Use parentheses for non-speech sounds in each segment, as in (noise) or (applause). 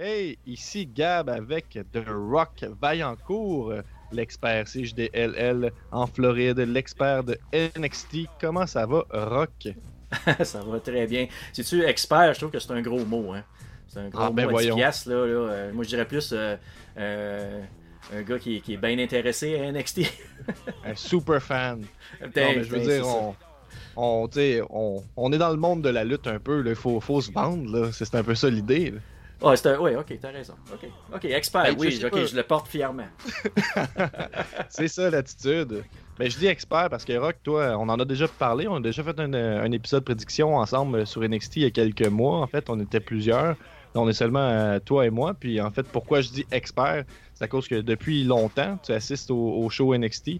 Hey, ici Gab avec The Rock Vaillancourt, l'expert CJDLL en Floride, l'expert de NXT. Comment ça va, Rock? (laughs) ça va très bien. Si tu expert, je trouve que c'est un gros mot. Hein? C'est un gros Ah, ben mot efficace, là, là. Euh, moi, je dirais plus euh, euh, un gars qui, qui est bien intéressé à NXT. (laughs) Un super fan. Non, mais je veux putain, dire, on, on, est dans le monde de la lutte un peu, il faut, faut se vendre, c'est un peu ça l'idée. Ah, c'est un... Oui, ok, t'as raison. Ok, ok, expert, Ben, je oui, ok, pas. je le porte fièrement. (laughs) C'est ça l'attitude. Mais je dis expert parce que Rock, toi, on en a déjà parlé. On a déjà fait un, un épisode prédiction ensemble sur NXT il y a quelques mois. En fait, on était plusieurs. On est seulement euh, toi et moi. Puis en fait, pourquoi je dis expert C'est à cause que depuis longtemps, tu assistes au, au show NXT.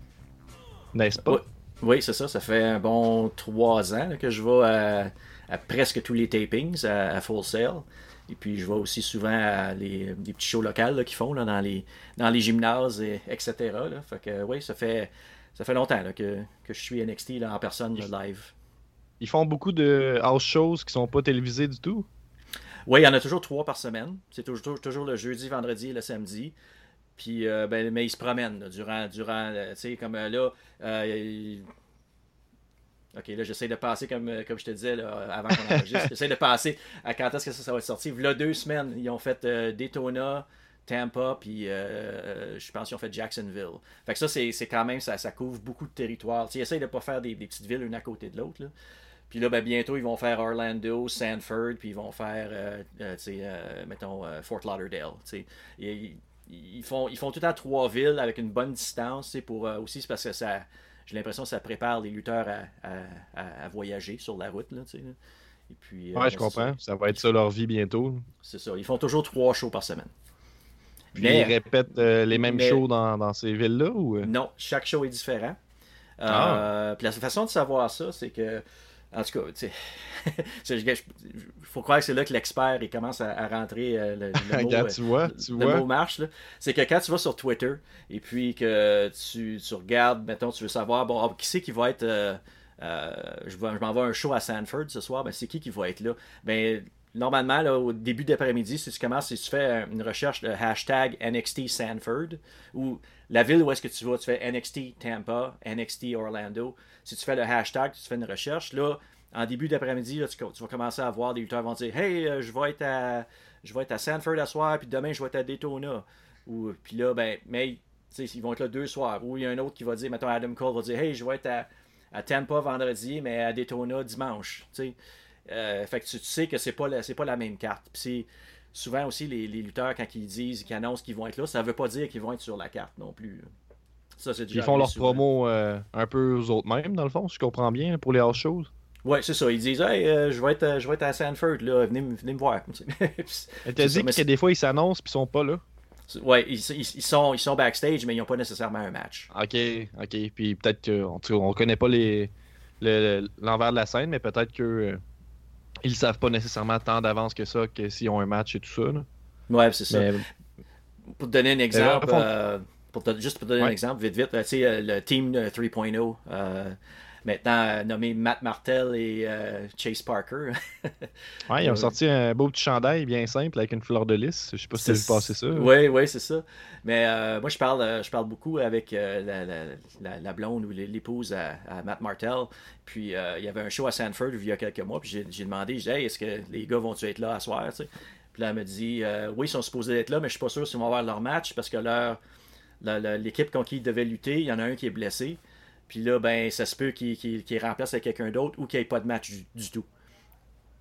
N'est-ce pas? Oui, oui c'est ça. Ça fait un bon trois ans là, que je vais à, à presque tous les tapings à, à Full Sail. Et puis je vais aussi souvent à les, des petits shows locaux qu'ils font là, dans, les, dans les gymnases, et, etc. Là. Fait que oui, ça fait, ça fait longtemps là, que, que je suis NXT là, en personne live. Ils font beaucoup de house shows qui sont pas télévisés du tout? Oui, il y en a toujours trois par semaine. C'est toujours, toujours le jeudi, vendredi et le samedi. Puis, euh, ben, mais ils se promènent là, durant, durant euh, tu sais, comme euh, là. euh, Ok, là, j'essaie de passer, comme, euh, comme je te disais là, avant qu'on enregistre, (laughs) j'essaie de passer à quand est-ce que ça, ça va être sorti. Là, deux semaines, ils ont fait euh, Daytona, Tampa, puis euh, je pense qu'ils ont fait Jacksonville. Fait que ça, c'est quand même, ça, ça couvre beaucoup de territoire. Tu essayent de pas faire des, des petites villes une à côté de l'autre. Puis là, ben, bientôt, ils vont faire Orlando, Sanford, puis ils vont faire, euh, euh, tu sais, euh, mettons, Fort Lauderdale. tu Ils, ils font, ils font tout temps trois villes avec une bonne distance, pour aussi, c'est parce que ça, j'ai l'impression que ça prépare les lutteurs à, à- voyager sur la route, là, tu sais. là. Et puis, euh, Ouais, je comprends. ça. Ça va être ça leur vie bientôt. C'est ça. Ils font toujours trois shows par semaine. Puis Mais- ils répètent euh, les mêmes mais- shows dans, dans ces villes-là ou? Euh? Non, chaque show est différent. Euh, Ah. Puis la façon de savoir ça, c'est que, en tout cas, tu sais, (laughs) il faut croire que c'est là que l'expert il commence à, à rentrer euh, le, le (laughs) mot, euh, tu vois, tu le vois. mot marche. C'est que quand tu vas sur Twitter et puis que tu, tu regardes, mettons, tu veux savoir, bon, ah, qui c'est qui va être. euh, euh, je je m'en vais à un show à Sanford ce soir, ben, c'est qui qui va être là? Ben, normalement, là, au début d'après-midi, si tu commences, si tu fais une recherche de hashtag NXT Sanford, ou la ville où est-ce que tu vas, tu fais NXT Tampa, NXT Orlando. Si tu fais le hashtag, tu fais une recherche, là, en début d'après-midi, tu, tu vas commencer à voir des lutteurs vont dire Hey, euh, je vais être à je vais être à Sanford à soir, puis demain je vais être à Daytona. Ou puis là, ben, mais ils vont être là deux soirs. Ou il y a un autre qui va dire, mettons Adam Cole va dire Hey, je vais être à, à Tampa vendredi, mais à Daytona dimanche. Euh, fait que tu, tu sais que c'est pas la, pas la même carte. Puis c'est souvent aussi les, les lutteurs quand ils disent qu'ils annoncent qu'ils vont être là, ça veut pas dire qu'ils vont être sur la carte non plus. Ça c'est déjà Ils font leur souvent. promo euh, un peu aux autres mêmes, dans le fond, si je comprends bien, pour les house shows. Ouais, c'est ça. Ils disent Hey, euh, je vais être, à- je vais être à Sanford là, venez, me- venez me voir. (laughs) Elle C'est t'a ça, dit que des fois, ils s'annoncent puis ils sont pas là. Ouais, ils, ils- ils sont, ils sont backstage, mais ils n'ont pas nécessairement un match. Ok, ok. Puis peut-être qu'on on connaît pas le- l'envers de la scène, mais peut-être que ils savent pas nécessairement tant d'avance que ça, que s'ils ont un match et tout ça. là. Ouais, c'est ça. Mais Pour te donner un exemple, euh, pour te- juste pour te donner un exemple, vite, vite, euh, tu sais, euh, le team euh, 3.0, euh, maintenant euh, nommé Matt Martel et euh, Chase Parker. (laughs) ouais, ils ont Ouais. sorti un beau petit chandail bien simple avec une fleur de lys. Je sais pas si t'as vu passer ça. Oui, oui, c'est ça. Mais euh, moi, je parle, euh, je parle beaucoup avec euh, la, la- la- la blonde ou l'épouse à, à Matt Martel. Puis euh, il y avait un show à Sanford il y a quelques mois. Puis j'ai demandé, j'ai hey, est-ce que les gars vont-tu être là à soir? tu sais? Puis là, elle me dit, euh, oui, ils sont supposés être là, mais je suis pas sûr s'ils vont avoir leur match parce que leur l'équipe contre qui ils devaient lutter, il y en a un qui est blessé. Puis là, ben, ça se peut qu'il remplace avec quelqu'un d'autre ou qu'il n'y ait pas de match du, du tout.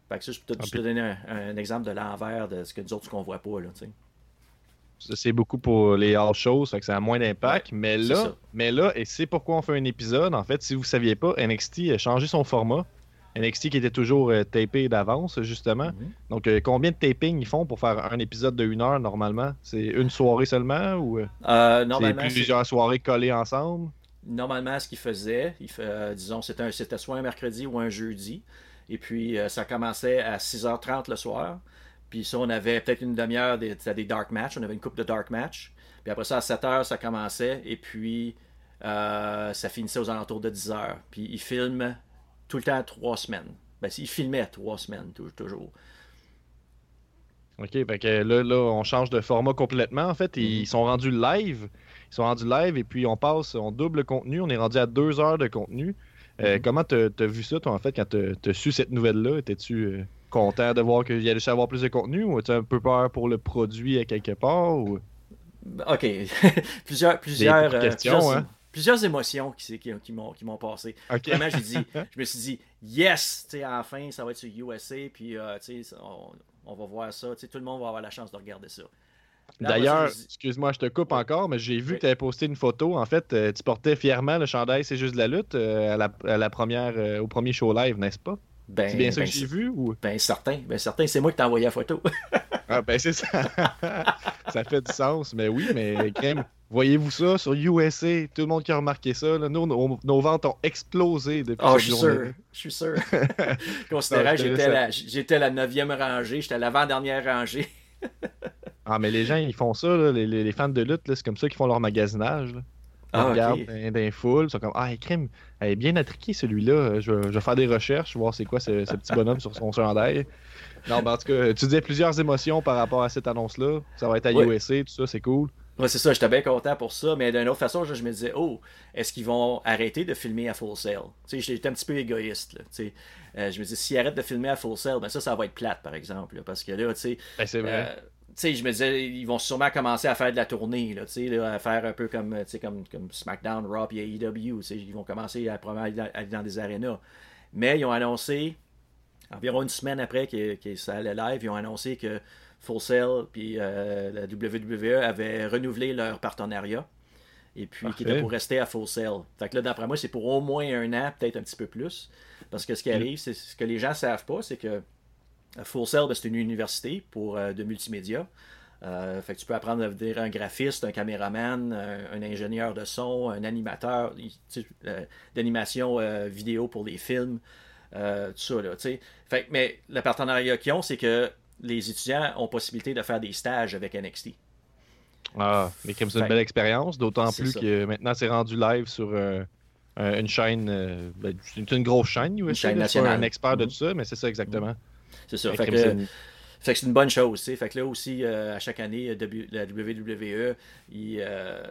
Fait que ça, je peux te, Ah, te donner un, un exemple de l'envers de ce que nous autres qu'on voit pas. Là, tu sais. Ça, C'est beaucoup pour les house shows, fait que ça a moins d'impact. mais là, ça. mais là, et c'est pourquoi on fait un épisode. En fait, si vous saviez pas, NXT a changé son format. NXT qui était toujours euh, tapé d'avance, justement. Mhm. Donc, euh, combien de tapings ils font pour faire un épisode de une heure normalement? C'est une soirée seulement ou euh, Euh, normalement, plusieurs soirées collées ensemble? Normalement, ce qu'il faisait, il fait, euh, disons, c'était, soit un mercredi ou un jeudi. Et puis, euh, ça commençait à 6h30 le soir. Puis ça, on avait peut-être une demi-heure des, des dark match. On avait une coupe de dark match. Puis après ça, à 7h, ça commençait. Et puis, euh, ça finissait aux alentours de 10h. Puis il filme tout le temps trois semaines. Ben, il filmait trois semaines, tou- toujours. OK, fait que là, là, on change de format complètement. En fait, Mhm. ils sont rendus live. Ils sont rendus live et puis on passe, on double le contenu. On est rendu à deux heures de contenu. Euh, Mhm. Comment t'as as vu ça, toi, en fait, quand t'as as su cette nouvelle-là? Étais-tu euh, content de voir qu'il y allait avoir plus de contenu ou as-tu un peu peur pour le produit à quelque part? Ou... OK. (laughs) plusieurs, plusieurs, euh, questions, plusieurs, hein? plusieurs émotions qui, qui, qui m'ont qui m'ont passé. OK. Vraiment, j'ai dit, (laughs) je me suis dit, yes, tu sais, enfin, ça va être sur USA, puis euh, on, on va voir ça, tout le monde va avoir la chance de regarder ça. Ça, D'ailleurs, excuse-moi, je te coupe encore, mais j'ai vu Oui. que tu avais posté une photo. En fait, euh, tu portais fièrement le chandail C'est juste de la lutte euh, à, la, à la première, euh, au premier show live, n'est-ce pas? ben, C'est bien ça ben, que j'ai vu ou... Ben, certain, ben, certain, c'est moi qui t'ai envoyé la photo. (laughs) Ah, ben c'est ça. (laughs) ça fait du sens. Mais oui, mais crème, voyez-vous ça sur USA? Tout le monde qui a remarqué ça. là, nous, nos, nos ventes ont explosé depuis Oh, cette je suis journée. sûr, je suis sûr. (laughs) Considérant que j'étais la neuvième rangée, j'étais l'avant-dernière rangée. Ah, mais les gens, ils font ça, là, les, les- fans de lutte, c'est comme ça qu'ils font leur magasinage. Là. Ils Ah, regardent ok. dans, dans les foules, ils sont comme Ah, crème, elle est bien attriqué celui-là. Je, vais- je vais faire des recherches, voir c'est quoi ce, ce petit bonhomme sur son chandail. Non, mais en tout cas, tu disais plusieurs émotions par rapport à cette annonce-là. Ça va être à. USA, tout ça, c'est cool. Ouais, c'est ça, j'étais bien content pour ça, mais d'une autre façon, je, je me disais, oh, est-ce qu'ils vont arrêter de filmer à full sais, j'étais un petit peu égoïste, là. Euh, je me dis, s'ils arrêtent de filmer à full sail, ben ça, ça va être plate, par exemple, là, parce que là, tu sais, Ben, c'est vrai. euh, sais, je me disais, ils vont sûrement commencer à faire de la tournée, là, là, à faire un peu comme, comme, comme SmackDown, Raw et AEW, ils vont commencer à aller dans, des arénas. Mais ils ont annoncé, environ une semaine après que, que ça allait live, ils ont annoncé que Full Sail puis euh, la WWE avaient renouvelé leur partenariat. Et puis, qui était pour rester à Full Sail. Fait que là, d'après moi, c'est pour au moins un an, peut-être un petit peu plus. Parce que ce qui Mm. arrive, c'est ce que les gens savent pas, c'est que Full Sail, ben, c'est une université pour, euh, de multimédia. Euh, fait que tu peux apprendre à devenir un graphiste, un caméraman, un, un ingénieur de son, un animateur euh, d'animation euh, vidéo pour les films, euh, tout ça. Là, fait, que- mais le partenariat qu'ils ont, c'est que les étudiants ont possibilité de faire des stages avec NXT. Ah, mais crème, c'est une belle expérience, d'autant plus ça. que maintenant c'est rendu live sur euh, un- une chaîne, euh, ben, c'est une grosse chaîne, USA, chaîne nationale. un expert de Mhm. tout ça, mais c'est ça exactement. C'est ça. Fait que, c'est une- Fait que c'est une bonne chose, tu sais. Fait que là aussi, euh, à chaque année, W- la WWE, ils, euh,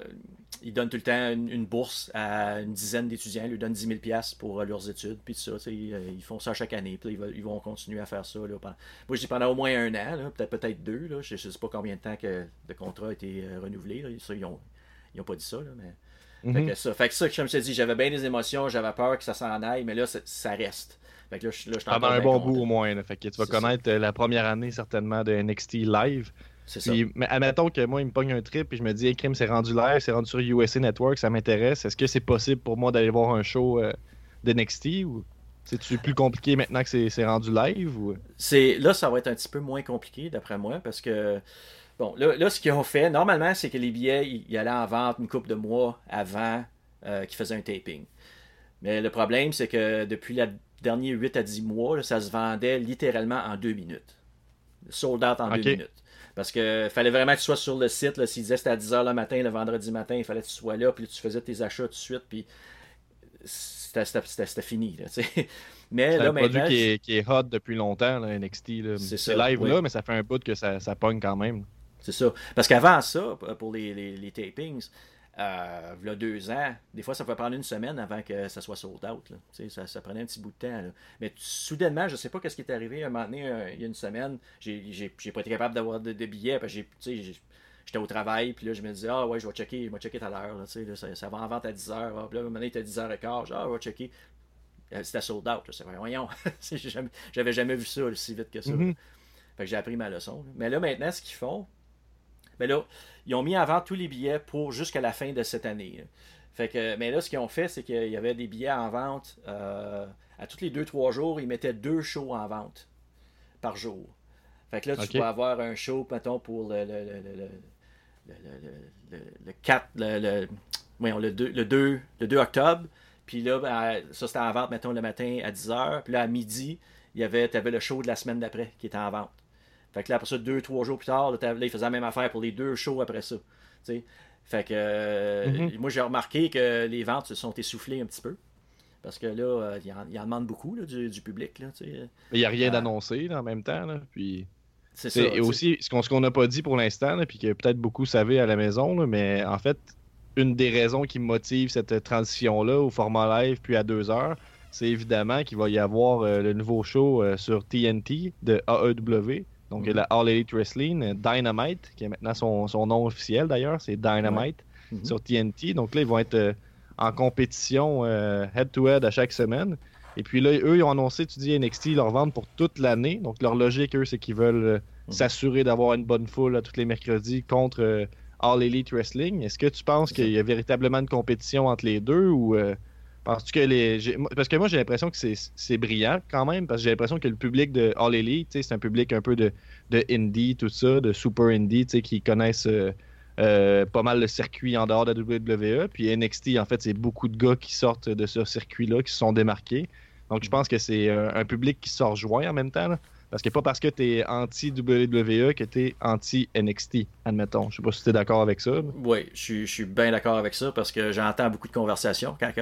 ils donnent tout le temps une, une bourse à une dizaine d'étudiants, ils leur donnent 10 000 piastres pour euh, leurs études, puis tout ça, ils, euh, ils font ça chaque année, puis ils, vont- ils vont continuer à faire ça. Là, pendant... Moi, je dis pendant au moins un an, peut-être peut-être deux, là, je ne sais pas combien de temps que le contrat a été euh, renouvelé, là. Ça, ils n'ont ils ont pas dit ça, là, mais... Fait Mhm. que ça, fait que ça, comme je te dis, j'avais bien des émotions, j'avais peur que ça s'en aille, mais là, ça reste. Fait que là, je, là, je suis Pendant encore un bon bout au moins. là. Fait que tu vas ça. connaître euh, la première année certainement de NXT live. C'est ça. Mais admettons que moi, il me pogne un trip et je me dis, hey, crime, c'est rendu live, c'est rendu sur USA Network, ça m'intéresse. Est-ce que c'est possible pour moi d'aller voir un show euh, d'NXT ou c'est-tu plus compliqué maintenant que c'est rendu live ou... C'est là, ça va être un petit peu moins compliqué d'après moi parce que bon, là, là, ce qu'ils ont fait normalement, c'est que les billets ils, allaient en vente une couple de mois avant euh, qu'ils faisaient un taping. Mais le problème, c'est que depuis les derniers 8 à 10 mois, là, ça se vendait littéralement en deux minutes. Sold out en Ok. deux minutes. Parce que fallait vraiment que tu sois sur le site. S'ils disaient que c'était à 10h le matin, le vendredi matin, il fallait que tu sois là, puis tu faisais tes achats tout de suite, puis c'était fini. Là. (laughs) Mais C'est là, un produit qui est, qui est hot depuis longtemps, là, NXT. C'est live oui. là, mais ça fait un bout que ça, ça pogne quand même. C'est ça. Parce qu'avant ça, pour les, les, les tapings, euh, il y a deux ans, des fois, ça pouvait prendre une semaine avant que ça soit sold out. là. Tu sais, Ça, ça prenait un petit bout de temps. là. Mais soudainement, je ne sais pas ce qui est arrivé. Un moment donné, un- il y a une semaine, j'ai pas été capable d'avoir de, de billets. Parce que j'étais au travail, puis là, je me disais, ah ouais, je vais checker, je vais checker tout à l'heure. là, tu sais, là, Ça, ça va en vente à 10h. Puis là, un moment donné, il était 10h15. Ah, je vais checker. Euh, C'était sold out. là. C'est vrai, voyons. (laughs) Jamais- J'avais jamais vu ça aussi vite que ça. là. Mhm. Fait que j'ai appris ma leçon. là. Mais là, maintenant, ce qu'ils font, ben là, ils ont mis en vente tous les billets pour jusqu'à la fin de cette année. là. Fait que, mais là, ce qu'ils ont fait, c'est qu'il y avait des billets en vente euh, à tous les 2-3 jours. Ils mettaient deux shows en vente par jour. Fait que là, tu Ok. vas avoir un show, mettons, pour le, le, le, le, le, le, le- le- le 4, le, le, voyons, le, 2, le, 2, le 2 octobre. Puis là, ben, ça, c'était en vente, mettons, le matin à 10h. Puis là, à midi, il y avait, avais le show de la semaine d'après qui était en vente. Fait que là, après ça, deux, trois jours plus tard, là, là, ils faisaient la même affaire pour les deux shows après ça. Fait que euh, Mhm. moi, j'ai remarqué que les ventes se sont essoufflées un petit peu. Parce que là, euh, il en, il en demande beaucoup là, du, du public. Là. Il n'y a rien Ah. d'annoncé en même temps. Là, puis... C'est ça. Et aussi, ce qu'on n'a pas dit pour l'instant, puis que peut-être beaucoup savaient à la maison, mais en fait, une des raisons qui motive cette transition-là au format live puis à deux heures, c'est évidemment qu'il va y avoir euh, le nouveau show euh, sur TNT de AEW, donc mm-hmm. la All Elite Wrestling, euh, Dynamite, qui est maintenant son, nom officiel d'ailleurs, c'est Dynamite mm-hmm. sur TNT. Donc là, ils vont être en compétition head-to-head -head à chaque semaine. Et puis là, eux, ils ont annoncé, tu dis NXT, leur vente pour toute l'année. Donc leur logique, eux, c'est qu'ils veulent mm-hmm. s'assurer d'avoir une bonne foule à tous les mercredis contre All Elite Wrestling. Est-ce que tu penses qu'il y a véritablement une compétition entre les deux ou Penses-tu que les. Parce que moi, j'ai l'impression que c'est brillant quand même, parce que j'ai l'impression que le public de All Elite, c'est un public un peu de, de indie, tout ça, de super indie, qui connaissent euh, euh, pas mal le circuit en dehors de la WWE. Puis NXT, en fait, c'est beaucoup de gars qui sortent de ce circuit-là, qui se sont démarqués. Donc, je pense que c'est un, public qui sort rejoint en même temps. Parce que pas parce que tu es anti-WWE que tu es anti-NXT, admettons. Je sais pas si tu es d'accord avec ça. Oui, je, suis bien d'accord avec ça parce que j'entends beaucoup de conversations quand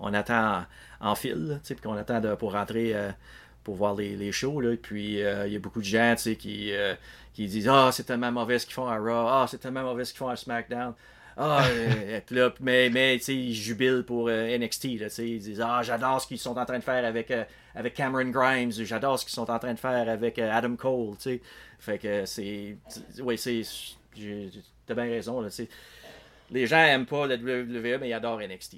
on, attend en, fil, puis qu'on attend pour rentrer euh, pour voir les, shows. Là, puis euh, il y a beaucoup de gens qui, euh, qui disent Ah, c'est tellement mauvais ce qu'ils font à Raw, ah, c'est tellement mauvais ce qu'ils font à SmackDown. Ah, (laughs) là, mais, mais ils jubilent pour NXT. Là, ils disent Ah, j'adore ce qu'ils sont en train de faire avec avec Cameron Grimes. J'adore ce qu'ils sont en train de faire avec euh, Adam Cole. sais. Fait que c'est. Oui, c'est. T'as bien raison. Là, les gens aiment pas la WWE, mais ils adorent NXT.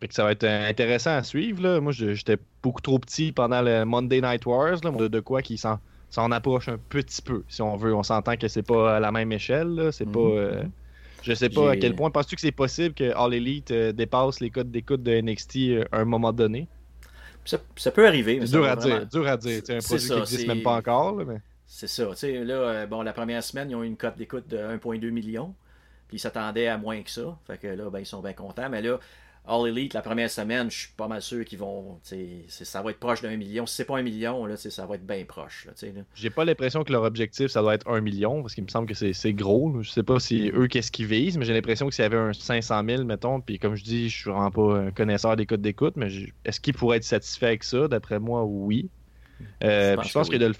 Fait que ça va être euh, intéressant à suivre. Là. Moi, j'étais beaucoup trop petit pendant le Monday Night Wars. Là, de, quoi qui s'en, approche un petit peu, si on veut. On s'entend que c'est pas à la même échelle. C'est pas. Mhm. Euh, je sais pas à quel point. Penses-tu que c'est possible que All Elite dépasse les codes d'écoute de NXT à un moment donné? Ça, peut arriver. C'est dur, à dire, dur à dire. C'est un produit qui n'existe même pas encore. mais... C'est ça. là, euh, bon, la première semaine, ils ont eu une cote d'écoute de 1,2 million. Puis ils s'attendaient à moins que ça. Fait que là, ben, ils sont bien contents. Mais là, All Elite, la première semaine, je suis pas mal sûr qu'ils vont. Ça va être proche d'un million. Si c'est pas un million, là, ça va être bien proche. J'ai pas l'impression que leur objectif, ça doit être un million, parce qu'il me semble que c'est gros. Je sais pas si eux, qu'est-ce qu'ils visent, mais j'ai l'impression que s'il y avait un 500 000, mettons, puis comme je dis, je suis vraiment pas un connaisseur des codes d'écoute, mais est-ce qu'ils pourraient être satisfaits avec ça? D'après moi, oui. Euh, je pense que, de le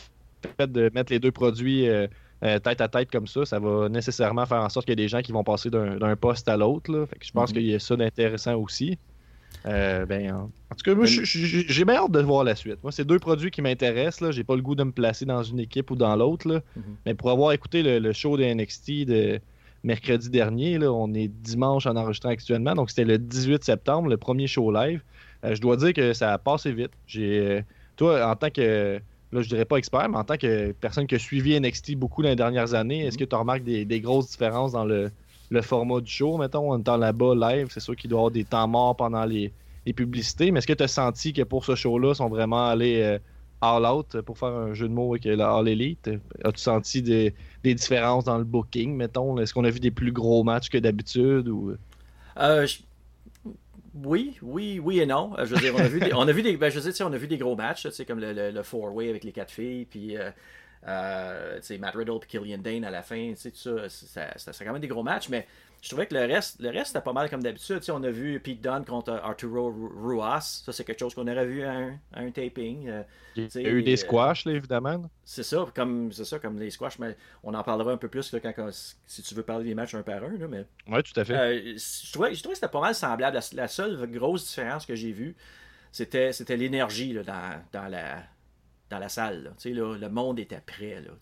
fait de mettre les deux produits. Euh, euh, tête à tête comme ça, ça va nécessairement faire en sorte qu'il y a des gens qui vont passer d'un poste à l'autre. je pense mhm. qu'il y a ça d'intéressant aussi. Euh, ben, en, tout cas, moi, j'ai bien hâte de voir la suite. Moi, c'est deux produits qui m'intéressent. J'ai pas le goût de me placer dans une équipe ou dans l'autre. Mhm. Mais pour avoir écouté le, show de NXT de mercredi dernier, là, on est dimanche en enregistrant actuellement. Donc, c'était le 18 septembre, le premier show live. Euh, je dois dire que ça a passé vite. J'ai, toi, en tant que là, je dirais pas expert, mais en tant que personne qui a suivi NXT beaucoup dans les dernières années, est-ce mhm. que tu remarques des, des, grosses différences dans le, format du show, mettons, en étant là-bas live? C'est sûr qu'il doit y avoir des temps morts pendant les, publicités, mais est-ce que tu as senti que pour ce show-là, ils sont vraiment allés euh, all out pour faire un jeu de mots avec la All Elite? As-tu senti des, différences dans le booking, mettons? Est-ce qu'on a vu des plus gros matchs que d'habitude? Ou... Euh, oui, oui, oui et non. Euh, je veux dire, on a vu des, on a vu des, ben, je veux dire, on a vu des gros matchs, comme le, le, four-way avec les quatre filles, puis euh, euh, Matt Riddle et Killian Dane à la fin, tout ça, c'est quand même des gros matchs, mais je trouvais que le reste, le reste c'était pas mal comme d'habitude. On a vu Pete Dunne contre Arturo Ruas. Ça, c'est quelque chose qu'on aurait vu à un, taping. Euh, il y a eu des euh, squash, là, évidemment. C'est ça, comme ça, comme les squash, mais on en parlera un peu plus là, quand, si tu veux parler des matchs un par un. Là, mais, oui, tout à fait. Euh, je, trouvais, je trouvais que c'était pas mal semblable. La, seule grosse différence que j'ai vue, c'était, c'était l'énergie dans, dans, la, dans la salle. Là. le monde était prêt. Là,